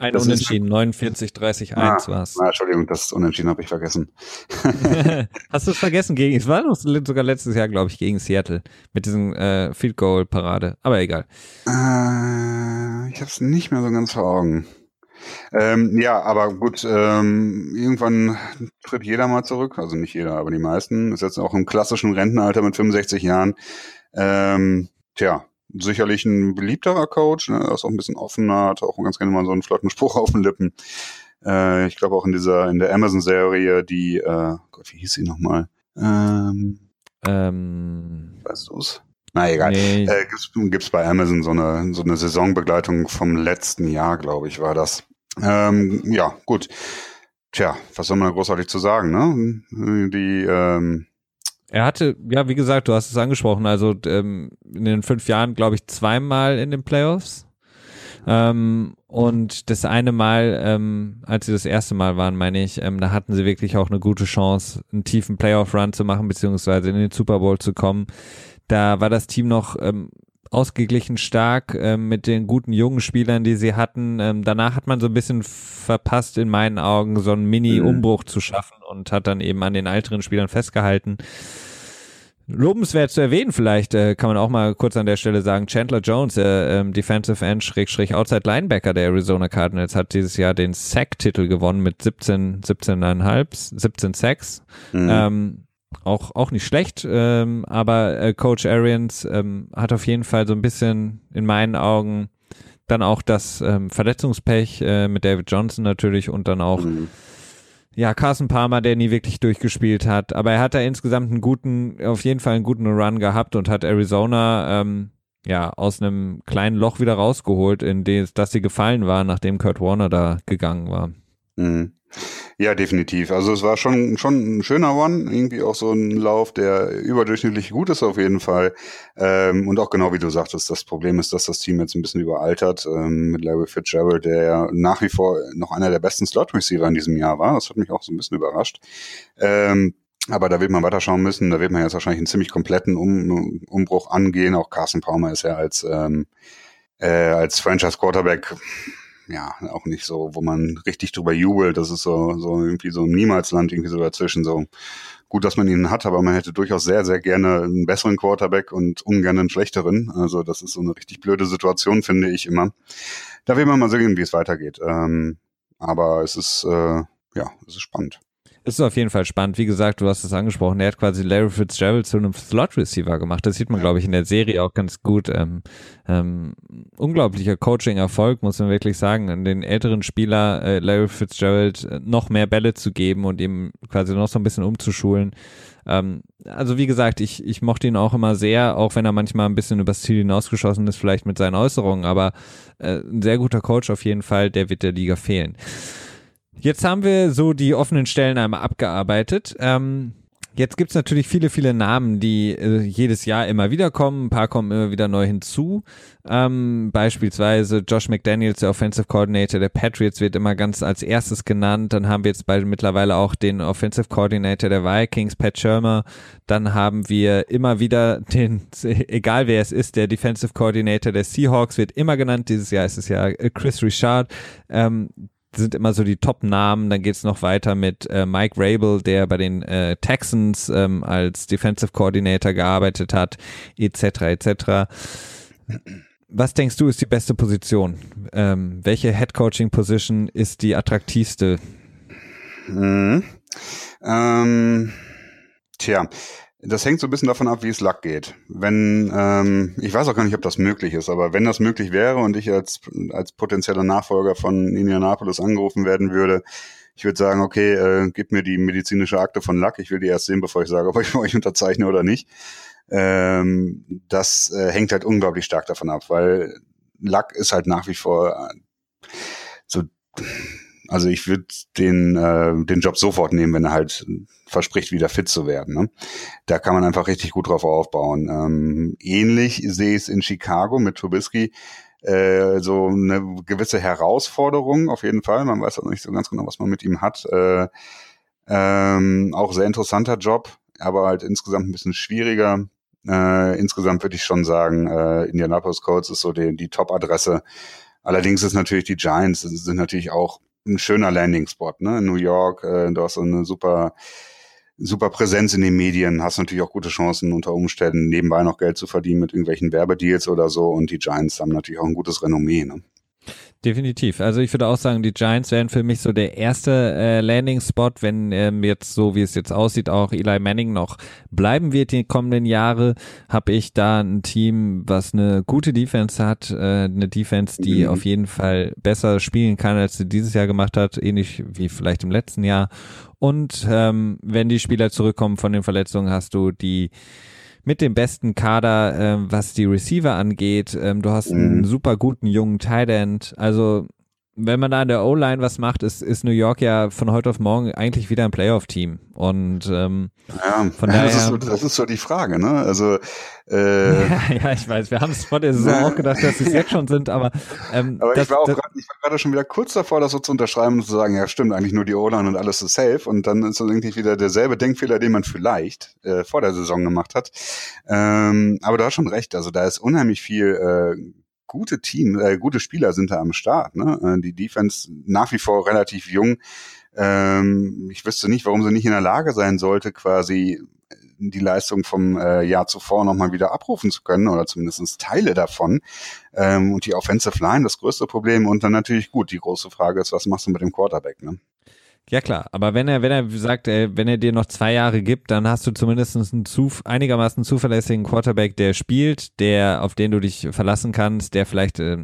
Ein das Unentschieden, 49, 30, 1 war es. Entschuldigung, das Unentschieden habe ich vergessen. Hast du es vergessen gegen, es war sogar letztes Jahr, glaube ich, gegen Seattle mit diesem äh, Field Goal Parade, aber egal. Äh, ich habe es nicht mehr so ganz vor Augen. Ähm, ja, aber gut, ähm, irgendwann tritt jeder mal zurück, also nicht jeder, aber die meisten. Ist jetzt auch im klassischen Rentenalter mit 65 Jahren. Ähm, tja, sicherlich ein beliebterer Coach, ne? er ist auch ein bisschen offener, hat auch ganz gerne mal so einen flotten Spruch auf den Lippen. Äh, ich glaube auch in dieser, in der Amazon-Serie, die, äh, Gott, wie hieß sie nochmal? Ähm, ähm, weißt du's? Na egal. Nee. Äh, gibt's, gibt's bei Amazon so eine, so eine Saisonbegleitung vom letzten Jahr, glaube ich, war das. Ähm, ja, gut. Tja, was soll man da großartig zu sagen, ne? Die, ähm, er hatte, ja, wie gesagt, du hast es angesprochen, also ähm, in den fünf Jahren, glaube ich, zweimal in den Playoffs. Ähm, und das eine Mal, ähm, als sie das erste Mal waren, meine ich, ähm, da hatten sie wirklich auch eine gute Chance, einen tiefen Playoff-Run zu machen, beziehungsweise in den Super Bowl zu kommen. Da war das Team noch ähm, ausgeglichen stark ähm, mit den guten jungen Spielern, die sie hatten. Ähm, danach hat man so ein bisschen verpasst, in meinen Augen, so einen Mini-Umbruch mhm. zu schaffen und hat dann eben an den älteren Spielern festgehalten. Lobenswert zu erwähnen, vielleicht äh, kann man auch mal kurz an der Stelle sagen, Chandler Jones, äh, ähm, Defensive End Schrägstrich Outside Linebacker der Arizona Cardinals, hat dieses Jahr den Sack-Titel gewonnen mit 17, 17,5, 17 Sacks. Mhm. Ähm, auch, auch nicht schlecht, ähm, aber äh, Coach Arians ähm, hat auf jeden Fall so ein bisschen in meinen Augen dann auch das ähm, Verletzungspech äh, mit David Johnson natürlich und dann auch mhm. ja Carson Palmer, der nie wirklich durchgespielt hat, aber er hat da insgesamt einen guten, auf jeden Fall einen guten Run gehabt und hat Arizona ähm, ja aus einem kleinen Loch wieder rausgeholt, in das, das sie gefallen war, nachdem Kurt Warner da gegangen war. Mhm. Ja, definitiv. Also es war schon, schon ein schöner One, irgendwie auch so ein Lauf, der überdurchschnittlich gut ist auf jeden Fall. Ähm, und auch genau wie du sagtest, das Problem ist, dass das Team jetzt ein bisschen überaltert ähm, mit Larry Fitzgerald, der ja nach wie vor noch einer der besten Slot-Receiver in diesem Jahr war. Das hat mich auch so ein bisschen überrascht. Ähm, aber da wird man weiterschauen müssen. Da wird man jetzt wahrscheinlich einen ziemlich kompletten um Umbruch angehen. Auch Carson Palmer ist ja als, ähm, äh, als Franchise Quarterback ja, auch nicht so, wo man richtig drüber jubelt. Das ist so, so irgendwie so ein Niemalsland irgendwie so dazwischen. So gut, dass man ihn hat, aber man hätte durchaus sehr, sehr gerne einen besseren Quarterback und ungern einen schlechteren. Also das ist so eine richtig blöde Situation, finde ich immer. Da will man mal sehen, wie es weitergeht. Ähm, aber es ist, äh, ja, es ist spannend. Es ist auf jeden Fall spannend. Wie gesagt, du hast es angesprochen. Er hat quasi Larry Fitzgerald zu einem Slot-Receiver gemacht. Das sieht man, glaube ich, in der Serie auch ganz gut. Ähm, ähm, unglaublicher Coaching-Erfolg, muss man wirklich sagen, an den älteren Spieler äh, Larry Fitzgerald äh, noch mehr Bälle zu geben und ihm quasi noch so ein bisschen umzuschulen. Ähm, also wie gesagt, ich, ich mochte ihn auch immer sehr, auch wenn er manchmal ein bisschen übers Ziel hinausgeschossen ist, vielleicht mit seinen Äußerungen, aber äh, ein sehr guter Coach auf jeden Fall, der wird der Liga fehlen. Jetzt haben wir so die offenen Stellen einmal abgearbeitet. Ähm, jetzt gibt's natürlich viele, viele Namen, die äh, jedes Jahr immer wieder kommen. Ein paar kommen immer wieder neu hinzu. Ähm, beispielsweise Josh McDaniels, der Offensive Coordinator der Patriots, wird immer ganz als erstes genannt. Dann haben wir jetzt bei, mittlerweile auch den Offensive Coordinator der Vikings, Pat Shermer. Dann haben wir immer wieder den, egal wer es ist, der Defensive Coordinator der Seahawks wird immer genannt. Dieses Jahr ist es ja äh, Chris Richard. Ähm, sind immer so die Top-Namen. Dann geht's noch weiter mit äh, Mike Rabel, der bei den äh, Texans ähm, als Defensive Coordinator gearbeitet hat, etc. etc. Was denkst du ist die beste Position? Ähm, welche Head Coaching Position ist die attraktivste? Mhm. Ähm, tja, Das hängt so ein bisschen davon ab, wie es Luck geht. Wenn, ähm, ich weiß auch gar nicht, ob das möglich ist, aber wenn das möglich wäre und ich als, als potenzieller Nachfolger von Indianapolis angerufen werden würde, ich würde sagen, okay, äh, gib mir die medizinische Akte von Luck, ich will die erst sehen, bevor ich sage, ob ich euch unterzeichne oder nicht. Ähm, das äh, hängt halt unglaublich stark davon ab, weil Luck ist halt nach wie vor äh, so also ich würde den, äh, den Job sofort nehmen, wenn er halt verspricht, wieder fit zu werden. Ne? Da kann man einfach richtig gut drauf aufbauen. Ähm, ähnlich sehe ich es in Chicago mit Trubisky. Äh, so eine gewisse Herausforderung auf jeden Fall. Man weiß auch nicht so ganz genau, was man mit ihm hat. Äh, ähm, auch sehr interessanter Job, aber halt insgesamt ein bisschen schwieriger. Äh, insgesamt würde ich schon sagen, äh, Indianapolis Colts ist so die, die Top-Adresse. Allerdings ist natürlich die Giants sind natürlich auch ein schöner Landing-Spot, ne? In New York, äh, du hast so eine super, super Präsenz in den Medien, hast natürlich auch gute Chancen unter Umständen nebenbei noch Geld zu verdienen mit irgendwelchen Werbedeals oder so und die Giants haben natürlich auch ein gutes Renommee, ne? Definitiv. Also ich würde auch sagen, die Giants wären für mich so der erste äh, Landing-Spot, wenn ähm, jetzt so, wie es jetzt aussieht, auch Eli Manning noch bleiben wird die kommenden Jahre, habe ich da ein Team, was eine gute Defense hat, äh, eine Defense, die mhm. auf jeden Fall besser spielen kann, als sie dieses Jahr gemacht hat, ähnlich wie vielleicht im letzten Jahr. Und ähm, wenn die Spieler zurückkommen von den Verletzungen, hast du die mit dem besten Kader, ähm, was die Receiver angeht. Ähm, du hast einen mhm. super guten jungen Tight End. Also wenn man da an der O-Line was macht, ist, ist New York ja von heute auf morgen eigentlich wieder ein Playoff-Team. Und ähm, ja, von daher, das, ist so, das ist so die Frage, ne? Also äh, ja, ja, ich weiß, wir haben es vor der Saison auch gedacht, dass sie es jetzt schon sind, aber ähm, aber das, ich war auch gerade schon wieder kurz davor, das so zu unterschreiben und zu sagen, ja stimmt, eigentlich nur die O-Line und alles ist safe. Und dann ist so irgendwie wieder derselbe Denkfehler, den man vielleicht äh, vor der Saison gemacht hat. Ähm, aber du hast schon recht, also da ist unheimlich viel äh, gute Team, äh, gute Spieler sind da am Start. Ne? Äh, die Defense nach wie vor relativ jung. Ähm, ich wüsste nicht, warum sie nicht in der Lage sein sollte, quasi die Leistung vom äh, Jahr zuvor nochmal wieder abrufen zu können oder zumindest Teile davon. Ähm, und die Offensive Line, das größte Problem. Und dann natürlich gut, die große Frage ist, was machst du mit dem Quarterback? Ne? Ja klar, aber wenn er, wenn er sagt, ey, wenn er dir noch zwei Jahre gibt, dann hast du zumindest einen zu, einigermaßen zuverlässigen Quarterback, der spielt, der, auf den du dich verlassen kannst, der vielleicht äh,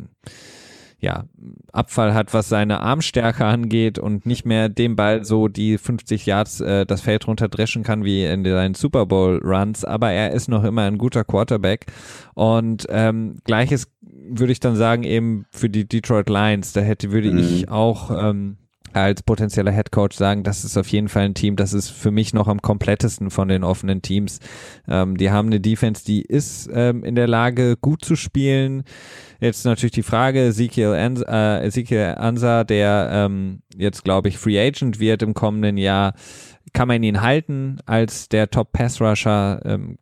ja, Abfall hat, was seine Armstärke angeht und nicht mehr dem Ball so die 50 Yards äh, das Feld runterdreschen kann wie in seinen Super Bowl Runs, aber er ist noch immer ein guter Quarterback. Und ähm, gleiches würde ich dann sagen eben für die Detroit Lions, da hätte würde mhm. ich auch ähm, als potenzieller Head Coach sagen, das ist auf jeden Fall ein Team, das ist für mich noch am komplettesten von den offenen Teams. Ähm, die haben eine Defense, die ist ähm, in der Lage, gut zu spielen. Jetzt natürlich die Frage, Ezekiel, Ansa, äh, Ezekiel Ansa, der ähm, jetzt, glaube ich, Free Agent wird im kommenden Jahr, kann man ihn halten als der Top Pass Rusher? Ähm,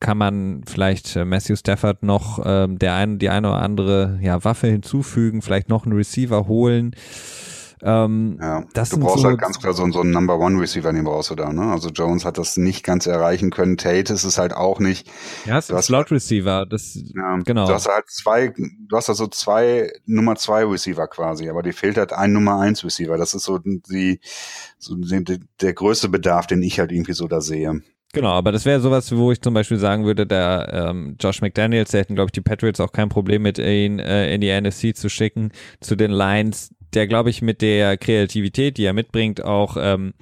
kann man vielleicht äh, Matthew Stafford noch ähm, der ein, die eine oder andere ja, Waffe hinzufügen, vielleicht noch einen Receiver holen. Ähm, ja, das du brauchst so halt ganz klar so, so einen Number One Receiver, den brauchst du da. Ne? Also Jones hat das nicht ganz erreichen können. Tate ist es halt auch nicht. Ja, es ist ein Slot Receiver. Das, ja, genau. Du hast halt zwei, du hast also zwei Nummer zwei Receiver quasi, aber dir fehlt halt ein Nummer eins Receiver. Das ist so die, so die, der größte Bedarf, den ich halt irgendwie so da sehe. Genau, aber das wäre sowas, wo ich zum Beispiel sagen würde, der ähm, Josh McDaniels, der hätten, glaube ich, die Patriots auch kein Problem mit ihn äh, in die NFC zu schicken, zu den Lions der, glaube ich, mit der Kreativität, die er mitbringt, auch ähm,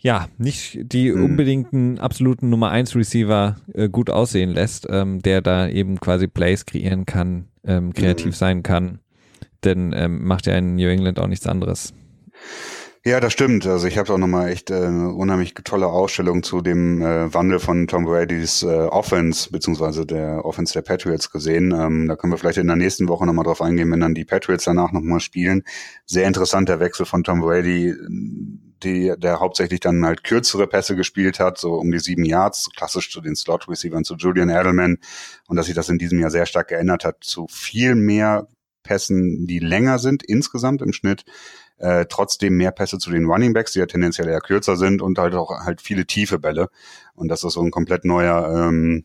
ja, nicht die mhm. unbedingten absoluten Nummer 1 Receiver äh, gut aussehen lässt, ähm, der da eben quasi Plays kreieren kann, ähm, kreativ mhm. sein kann. Denn ähm, macht ja in New England auch nichts anderes. Ja, das stimmt. Also ich habe auch nochmal echt äh, eine unheimlich tolle Ausstellung zu dem äh, Wandel von Tom Brady's äh, Offense, beziehungsweise der Offense der Patriots gesehen. Ähm, da können wir vielleicht in der nächsten Woche nochmal drauf eingehen, wenn dann die Patriots danach nochmal spielen. Sehr interessanter Wechsel von Tom Brady, die, der hauptsächlich dann halt kürzere Pässe gespielt hat, so um die sieben Yards, klassisch zu den Slot-Receivern, zu Julian Edelman. Und dass sich das in diesem Jahr sehr stark geändert hat, zu viel mehr Pässen, die länger sind insgesamt im Schnitt äh, trotzdem mehr Pässe zu den Running Backs, die ja tendenziell eher kürzer sind und halt auch halt viele tiefe Bälle. Und das ist so ein komplett neuer, ähm,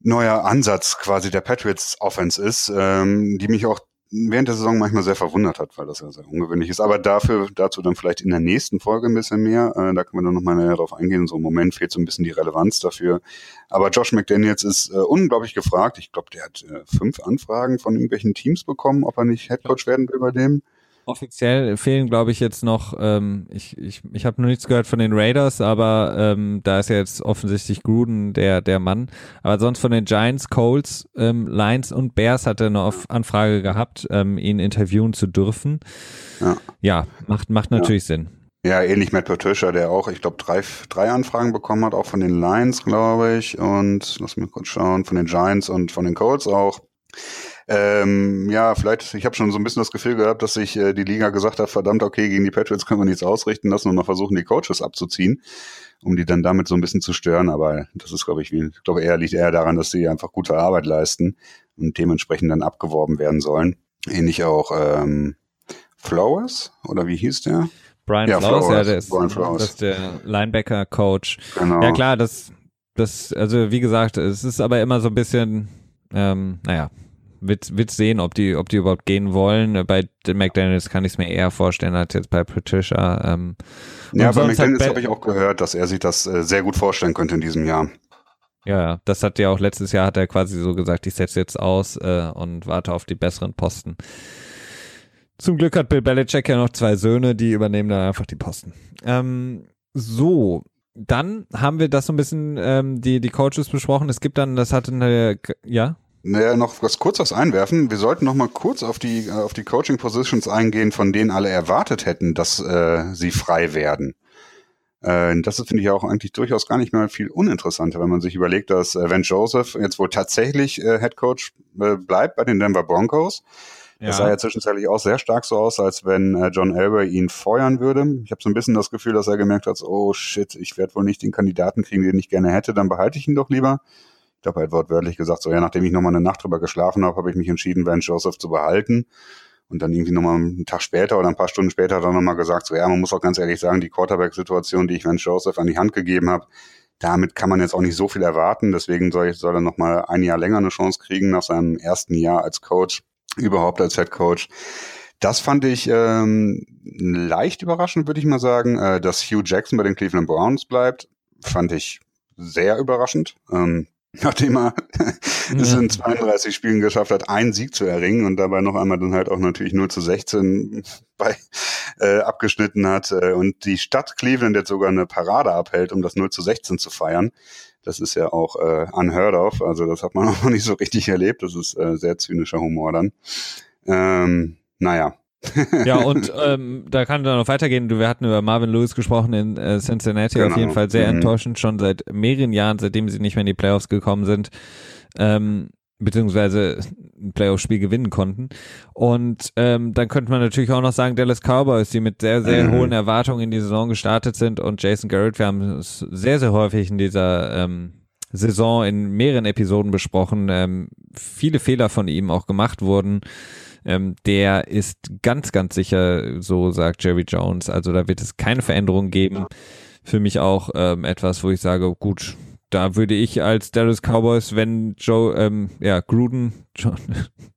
neuer Ansatz quasi der Patriots Offense ist, ähm, die mich auch während der Saison manchmal sehr verwundert hat, weil das ja sehr ungewöhnlich ist. Aber dafür, dazu dann vielleicht in der nächsten Folge ein bisschen mehr. Äh, da können wir dann nochmal näher drauf eingehen. So im Moment fehlt so ein bisschen die Relevanz dafür. Aber Josh McDaniels ist äh, unglaublich gefragt. Ich glaube, der hat äh, fünf Anfragen von irgendwelchen Teams bekommen, ob er nicht Headcoach werden will bei dem. Offiziell fehlen, glaube ich, jetzt noch, ähm, ich, ich, ich habe noch nichts gehört von den Raiders, aber ähm, da ist ja jetzt offensichtlich Gruden der, der Mann. Aber sonst von den Giants, Colts, ähm, Lions und Bears hat er eine Anfrage gehabt, ähm, ihn interviewen zu dürfen. Ja, ja macht, macht natürlich ja. Sinn. Ja, ähnlich Matt Patricia, der auch, ich glaube, drei, drei Anfragen bekommen hat, auch von den Lions, glaube ich. Und lass mich kurz schauen, von den Giants und von den Colts auch. Ähm, ja, vielleicht, ich habe schon so ein bisschen das Gefühl gehabt, dass sich äh, die Liga gesagt hat, verdammt, okay, gegen die Patriots können wir nichts ausrichten, lassen wir mal versuchen, die Coaches abzuziehen, um die dann damit so ein bisschen zu stören. Aber das ist, glaube ich, wie, ich glaube, eher liegt eher daran, dass sie einfach gute Arbeit leisten und dementsprechend dann abgeworben werden sollen. Ähnlich auch ähm, Flowers, oder wie hieß der? Brian ja, Flowers, Flowers, ja, der ist, Brian Flowers. das ist der Linebacker-Coach. Genau. Ja klar, das, das, also wie gesagt, es ist aber immer so ein bisschen, ähm, naja, wird, wird sehen, ob die, ob die überhaupt gehen wollen. Bei McDaniels kann ich es mir eher vorstellen als jetzt bei Patricia. Ähm, ja, bei McDaniels habe ich auch gehört, dass er sich das äh, sehr gut vorstellen könnte in diesem Jahr. Ja, das hat ja auch letztes Jahr hat er quasi so gesagt, ich setze jetzt aus äh, und warte auf die besseren Posten. Zum Glück hat Bill Belichick ja noch zwei Söhne, die übernehmen dann einfach die Posten. Ähm, so, dann haben wir das so ein bisschen ähm, die die Coaches besprochen. Es gibt dann, das hatte eine, ja. Naja, noch was kurz was einwerfen. Wir sollten noch mal kurz auf die, auf die Coaching Positions eingehen, von denen alle erwartet hätten, dass äh, sie frei werden. Äh, das finde ich auch eigentlich durchaus gar nicht mehr viel uninteressanter, wenn man sich überlegt, dass äh, Van Joseph jetzt wohl tatsächlich äh, Head Coach äh, bleibt bei den Denver Broncos. Ja. Das sah ja zwischenzeitlich auch sehr stark so aus, als wenn äh, John Elway ihn feuern würde. Ich habe so ein bisschen das Gefühl, dass er gemerkt hat, oh shit, ich werde wohl nicht den Kandidaten kriegen, den ich gerne hätte, dann behalte ich ihn doch lieber glaube, er hat wortwörtlich gesagt, so ja, nachdem ich nochmal eine Nacht drüber geschlafen habe, habe ich mich entschieden, Van Joseph zu behalten. Und dann irgendwie nochmal einen Tag später oder ein paar Stunden später dann nochmal gesagt, so ja, man muss auch ganz ehrlich sagen, die Quarterback-Situation, die ich Van Joseph an die Hand gegeben habe, damit kann man jetzt auch nicht so viel erwarten. Deswegen soll, ich, soll er nochmal ein Jahr länger eine Chance kriegen nach seinem ersten Jahr als Coach, überhaupt als Head Coach. Das fand ich ähm, leicht überraschend, würde ich mal sagen. Äh, dass Hugh Jackson bei den Cleveland Browns bleibt, fand ich sehr überraschend. Ähm, nachdem er es in 32 Spielen geschafft hat, einen Sieg zu erringen und dabei noch einmal dann halt auch natürlich 0 zu 16 bei, äh, abgeschnitten hat äh, und die Stadt Cleveland jetzt sogar eine Parade abhält, um das 0 zu 16 zu feiern. Das ist ja auch äh, unheard of, also das hat man noch nicht so richtig erlebt. Das ist äh, sehr zynischer Humor dann. Ähm, naja, ja, und ähm, da kann dann noch weitergehen. Wir hatten über Marvin Lewis gesprochen in äh, Cincinnati, genau. auf jeden Fall sehr mhm. enttäuschend, schon seit mehreren Jahren, seitdem sie nicht mehr in die Playoffs gekommen sind. Ähm, beziehungsweise ein Playoff-Spiel gewinnen konnten. Und ähm, dann könnte man natürlich auch noch sagen, Dallas Cowboys, die mit sehr, sehr mhm. hohen Erwartungen in die Saison gestartet sind und Jason Garrett, wir haben es sehr, sehr häufig in dieser ähm, Saison in mehreren Episoden besprochen, ähm, viele Fehler von ihm auch gemacht wurden. Ähm, der ist ganz, ganz sicher, so sagt Jerry Jones. Also da wird es keine Veränderung geben. Für mich auch ähm, etwas, wo ich sage, gut, da würde ich als Dallas Cowboys, wenn Joe, ähm, ja, Gruden, Joe,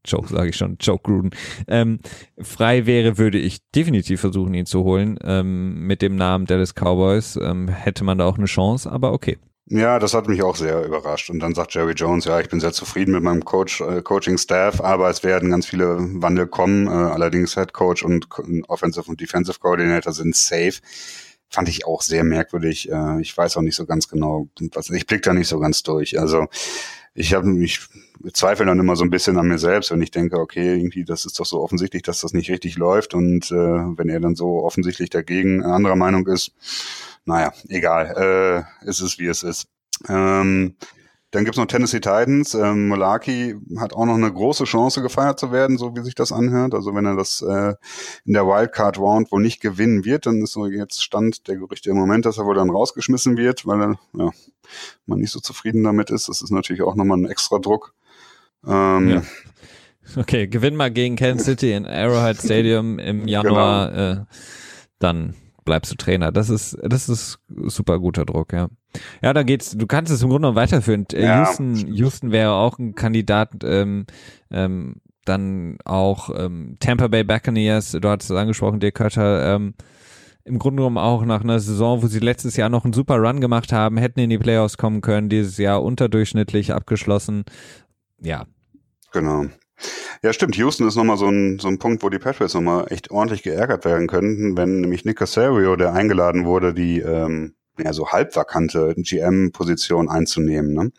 Joe sage ich schon, Joe Gruden, ähm, frei wäre, würde ich definitiv versuchen, ihn zu holen. Ähm, mit dem Namen Dallas Cowboys ähm, hätte man da auch eine Chance, aber okay. Ja, das hat mich auch sehr überrascht. Und dann sagt Jerry Jones, ja, ich bin sehr zufrieden mit meinem Coach, äh, Coaching-Staff, aber es werden ganz viele Wandel kommen. Äh, allerdings Head Coach und Offensive und Defensive Coordinator sind safe. Fand ich auch sehr merkwürdig. Äh, ich weiß auch nicht so ganz genau, was, ich blick da nicht so ganz durch. Also ich habe mich zweifle dann immer so ein bisschen an mir selbst, wenn ich denke, okay, irgendwie, das ist doch so offensichtlich, dass das nicht richtig läuft. Und äh, wenn er dann so offensichtlich dagegen anderer Meinung ist, naja, egal, äh, ist es wie es ist. Ähm, dann gibt's noch Tennessee Titans. Ähm, Mulaki hat auch noch eine große Chance gefeiert zu werden, so wie sich das anhört. Also wenn er das äh, in der Wildcard Round wohl nicht gewinnen wird, dann ist so jetzt Stand der Gerüchte im Moment, dass er wohl dann rausgeschmissen wird, weil er ja, man nicht so zufrieden damit ist. Das ist natürlich auch nochmal ein extra Druck. Ähm, ja. Okay, gewinn mal gegen Kansas City in Arrowhead Stadium im Januar, genau. äh, dann bleibst du Trainer. Das ist, das ist super guter Druck, ja. Ja, da geht's, du kannst es im Grunde noch weiterführen. Äh, ja. Houston, Houston wäre auch ein Kandidat, ähm, ähm, dann auch ähm, Tampa Bay Buccaneers, du hattest es angesprochen, Dirk Kötter, ähm, im Grunde genommen auch nach einer Saison, wo sie letztes Jahr noch einen super Run gemacht haben, hätten in die Playoffs kommen können, dieses Jahr unterdurchschnittlich abgeschlossen. Ja. Genau. Ja, stimmt. Houston ist nochmal so ein, so ein Punkt, wo die Patriots nochmal echt ordentlich geärgert werden könnten, wenn nämlich Nick Casario, der eingeladen wurde, die ähm, ja, so halbvakante GM-Position einzunehmen. Ne?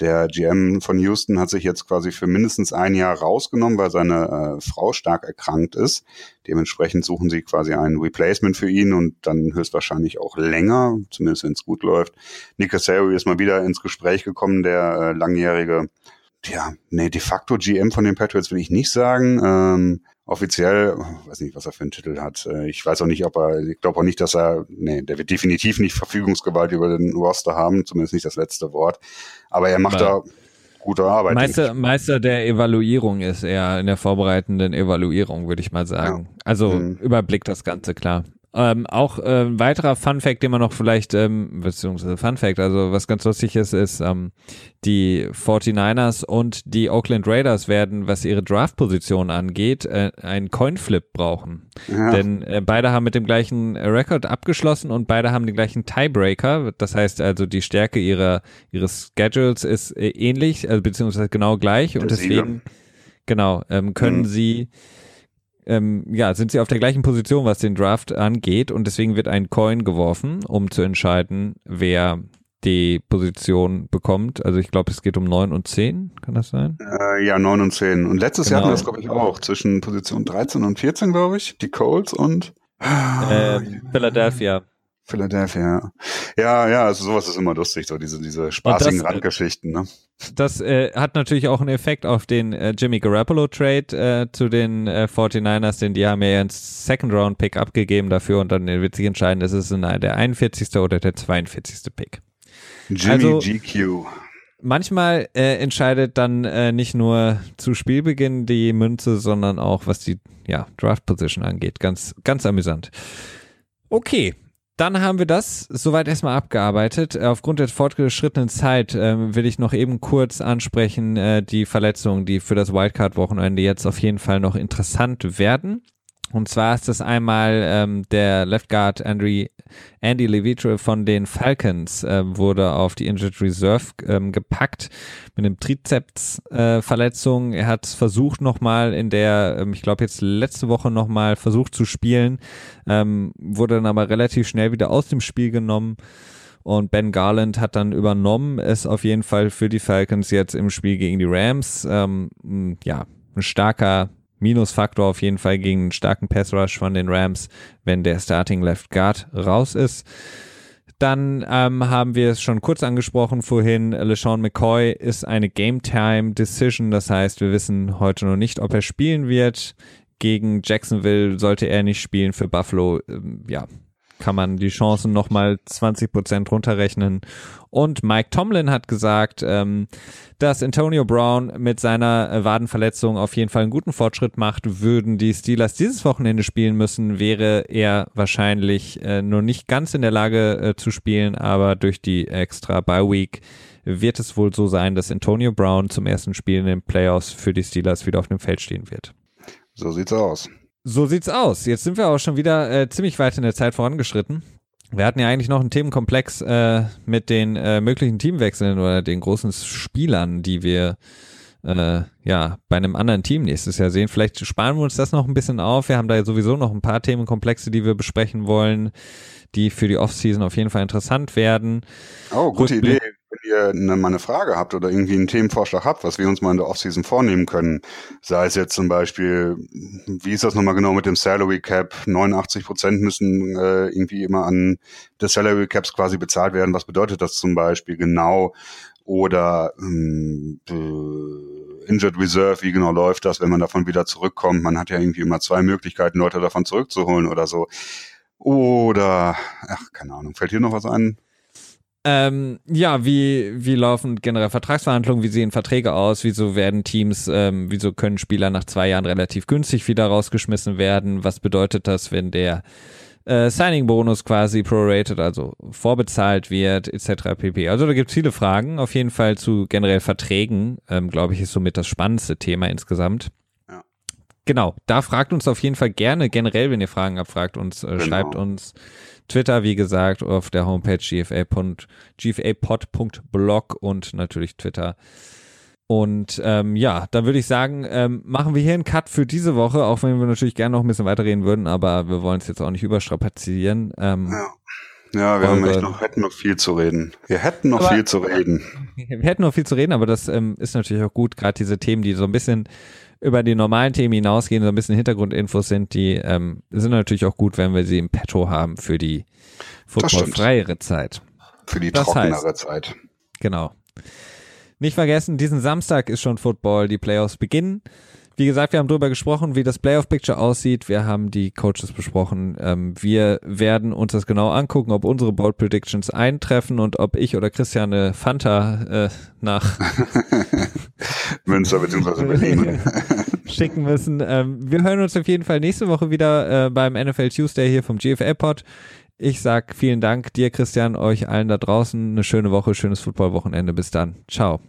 Der GM von Houston hat sich jetzt quasi für mindestens ein Jahr rausgenommen, weil seine äh, Frau stark erkrankt ist. Dementsprechend suchen sie quasi ein Replacement für ihn und dann höchstwahrscheinlich auch länger, zumindest wenn es gut läuft. Nick Casario ist mal wieder ins Gespräch gekommen, der äh, langjährige, ja, nee, de facto GM von den Patriots will ich nicht sagen. Ähm, offiziell, weiß nicht, was er für einen Titel hat. Äh, ich weiß auch nicht, ob er, ich glaube auch nicht, dass er, nee, der wird definitiv nicht Verfügungsgewalt über den Roster haben, zumindest nicht das letzte Wort. Aber er macht Aber da gute Arbeit. Meister, Meister der Evaluierung ist er in der vorbereitenden Evaluierung, würde ich mal sagen. Ja. Also mhm. überblickt das Ganze klar. Ähm, auch äh, ein weiterer Fun Fact, den man noch vielleicht, ähm, beziehungsweise Fun Fact, also was ganz lustig ist, ist, ähm, die 49ers und die Oakland Raiders werden, was ihre Draft-Position angeht, äh, einen Coinflip brauchen. Ja. Denn äh, beide haben mit dem gleichen Rekord abgeschlossen und beide haben den gleichen Tiebreaker. Das heißt also, die Stärke ihrer, ihres Schedules ist äh, ähnlich, also beziehungsweise genau gleich und deswegen, genau, ähm, können mhm. sie ähm, ja, sind sie auf der gleichen Position, was den Draft angeht und deswegen wird ein Coin geworfen, um zu entscheiden, wer die Position bekommt. Also ich glaube, es geht um 9 und 10, kann das sein? Äh, ja, 9 und 10. Und letztes genau. Jahr hatten wir das, glaube ich, auch zwischen Position 13 und 14, glaube ich, die Colts und äh, Philadelphia. Philadelphia. Ja, ja, also sowas ist immer lustig, so diese, diese spaßigen das, äh, Randgeschichten, ne? Das äh, hat natürlich auch einen Effekt auf den äh, Jimmy Garoppolo Trade äh, zu den äh, 49ers, denn die haben ja ihren Second Round Pick abgegeben dafür und dann wird sich entscheiden, ist es der 41. oder der 42. Pick. Jimmy also, GQ. Manchmal äh, entscheidet dann äh, nicht nur zu Spielbeginn die Münze, sondern auch was die ja, Draft Position angeht. Ganz, ganz amüsant. Okay, dann haben wir das soweit erstmal abgearbeitet. Äh, aufgrund der fortgeschrittenen Zeit äh, will ich noch eben kurz ansprechen, äh, die Verletzungen, die für das Wildcard-Wochenende jetzt auf jeden Fall noch interessant werden. Und zwar ist das einmal ähm, der Left Guard Andy, Andy Levitre von den Falcons äh, wurde auf die Injured Reserve ähm, gepackt mit einem Trizepsverletzung. Äh, er hat versucht nochmal in der, ähm, ich glaube jetzt letzte Woche nochmal versucht zu spielen, ähm, wurde dann aber relativ schnell wieder aus dem Spiel genommen. Und Ben Garland hat dann übernommen, ist auf jeden Fall für die Falcons jetzt im Spiel gegen die Rams. Ähm, ja, ein starker Minusfaktor auf jeden Fall gegen einen starken Pass Rush von den Rams, wenn der Starting Left Guard raus ist. Dann ähm, haben wir es schon kurz angesprochen vorhin. LeSean McCoy ist eine Game Time Decision. Das heißt, wir wissen heute noch nicht, ob er spielen wird. Gegen Jacksonville sollte er nicht spielen. Für Buffalo, ähm, ja, kann man die Chancen nochmal 20 Prozent runterrechnen. Und Mike Tomlin hat gesagt, ähm, dass Antonio Brown mit seiner äh, Wadenverletzung auf jeden Fall einen guten Fortschritt macht. Würden die Steelers dieses Wochenende spielen müssen, wäre er wahrscheinlich äh, nur nicht ganz in der Lage äh, zu spielen, aber durch die extra Bye Week wird es wohl so sein, dass Antonio Brown zum ersten Spiel in den Playoffs für die Steelers wieder auf dem Feld stehen wird. So sieht's aus. So sieht's aus. Jetzt sind wir auch schon wieder äh, ziemlich weit in der Zeit vorangeschritten. Wir hatten ja eigentlich noch einen Themenkomplex äh, mit den äh, möglichen Teamwechseln oder den großen Spielern, die wir äh, ja bei einem anderen Team nächstes Jahr sehen. Vielleicht sparen wir uns das noch ein bisschen auf. Wir haben da sowieso noch ein paar Themenkomplexe, die wir besprechen wollen, die für die Offseason auf jeden Fall interessant werden. Oh, gute Rückblick Idee ihr eine, mal eine Frage habt oder irgendwie einen Themenvorschlag habt, was wir uns mal in der Offseason vornehmen können, sei es jetzt zum Beispiel, wie ist das nochmal genau mit dem Salary Cap? 89 Prozent müssen äh, irgendwie immer an des Salary Caps quasi bezahlt werden. Was bedeutet das zum Beispiel genau? Oder ähm, äh, Injured Reserve, wie genau läuft das, wenn man davon wieder zurückkommt? Man hat ja irgendwie immer zwei Möglichkeiten, Leute davon zurückzuholen oder so. Oder, ach, keine Ahnung, fällt hier noch was ein? Ähm, ja, wie, wie laufen generell Vertragsverhandlungen? Wie sehen Verträge aus? Wieso werden Teams, ähm, wieso können Spieler nach zwei Jahren relativ günstig wieder rausgeschmissen werden? Was bedeutet das, wenn der äh, Signing-Bonus quasi prorated, also vorbezahlt wird, etc. pp. Also da gibt es viele Fragen. Auf jeden Fall zu generell Verträgen, ähm, glaube ich, ist somit das spannendste Thema insgesamt. genau, da fragt uns auf jeden Fall gerne, generell, wenn ihr Fragen habt, fragt uns, äh, genau. schreibt uns. Twitter, wie gesagt, auf der Homepage gfa.blog und natürlich Twitter. Und ähm, ja, dann würde ich sagen, ähm, machen wir hier einen Cut für diese Woche, auch wenn wir natürlich gerne noch ein bisschen weiterreden würden, aber wir wollen es jetzt auch nicht überstrapazieren. Ähm, ja. Ja, wir haben echt noch, hätten noch viel zu reden. Wir hätten noch aber, viel zu reden. Wir hätten noch viel zu reden, aber das ähm, ist natürlich auch gut, gerade diese Themen, die so ein bisschen über die normalen Themen hinausgehen, so ein bisschen Hintergrundinfos sind, die ähm, sind natürlich auch gut, wenn wir sie im Petto haben für die footballfreiere Zeit. Für die das trockenere heißt, Zeit. Genau. Nicht vergessen, diesen Samstag ist schon Football, die Playoffs beginnen. Wie gesagt, wir haben darüber gesprochen, wie das Playoff-Picture aussieht. Wir haben die Coaches besprochen. Ähm, wir werden uns das genau angucken, ob unsere Bold Predictions eintreffen und ob ich oder Christian eine Fanta äh, nach Münster bzw. Berlin schicken müssen. Ähm, wir hören uns auf jeden Fall nächste Woche wieder äh, beim NFL Tuesday hier vom GFL-Pod. Ich sag vielen Dank dir, Christian, euch allen da draußen. Eine schöne Woche, schönes Football-Wochenende. Bis dann. Ciao.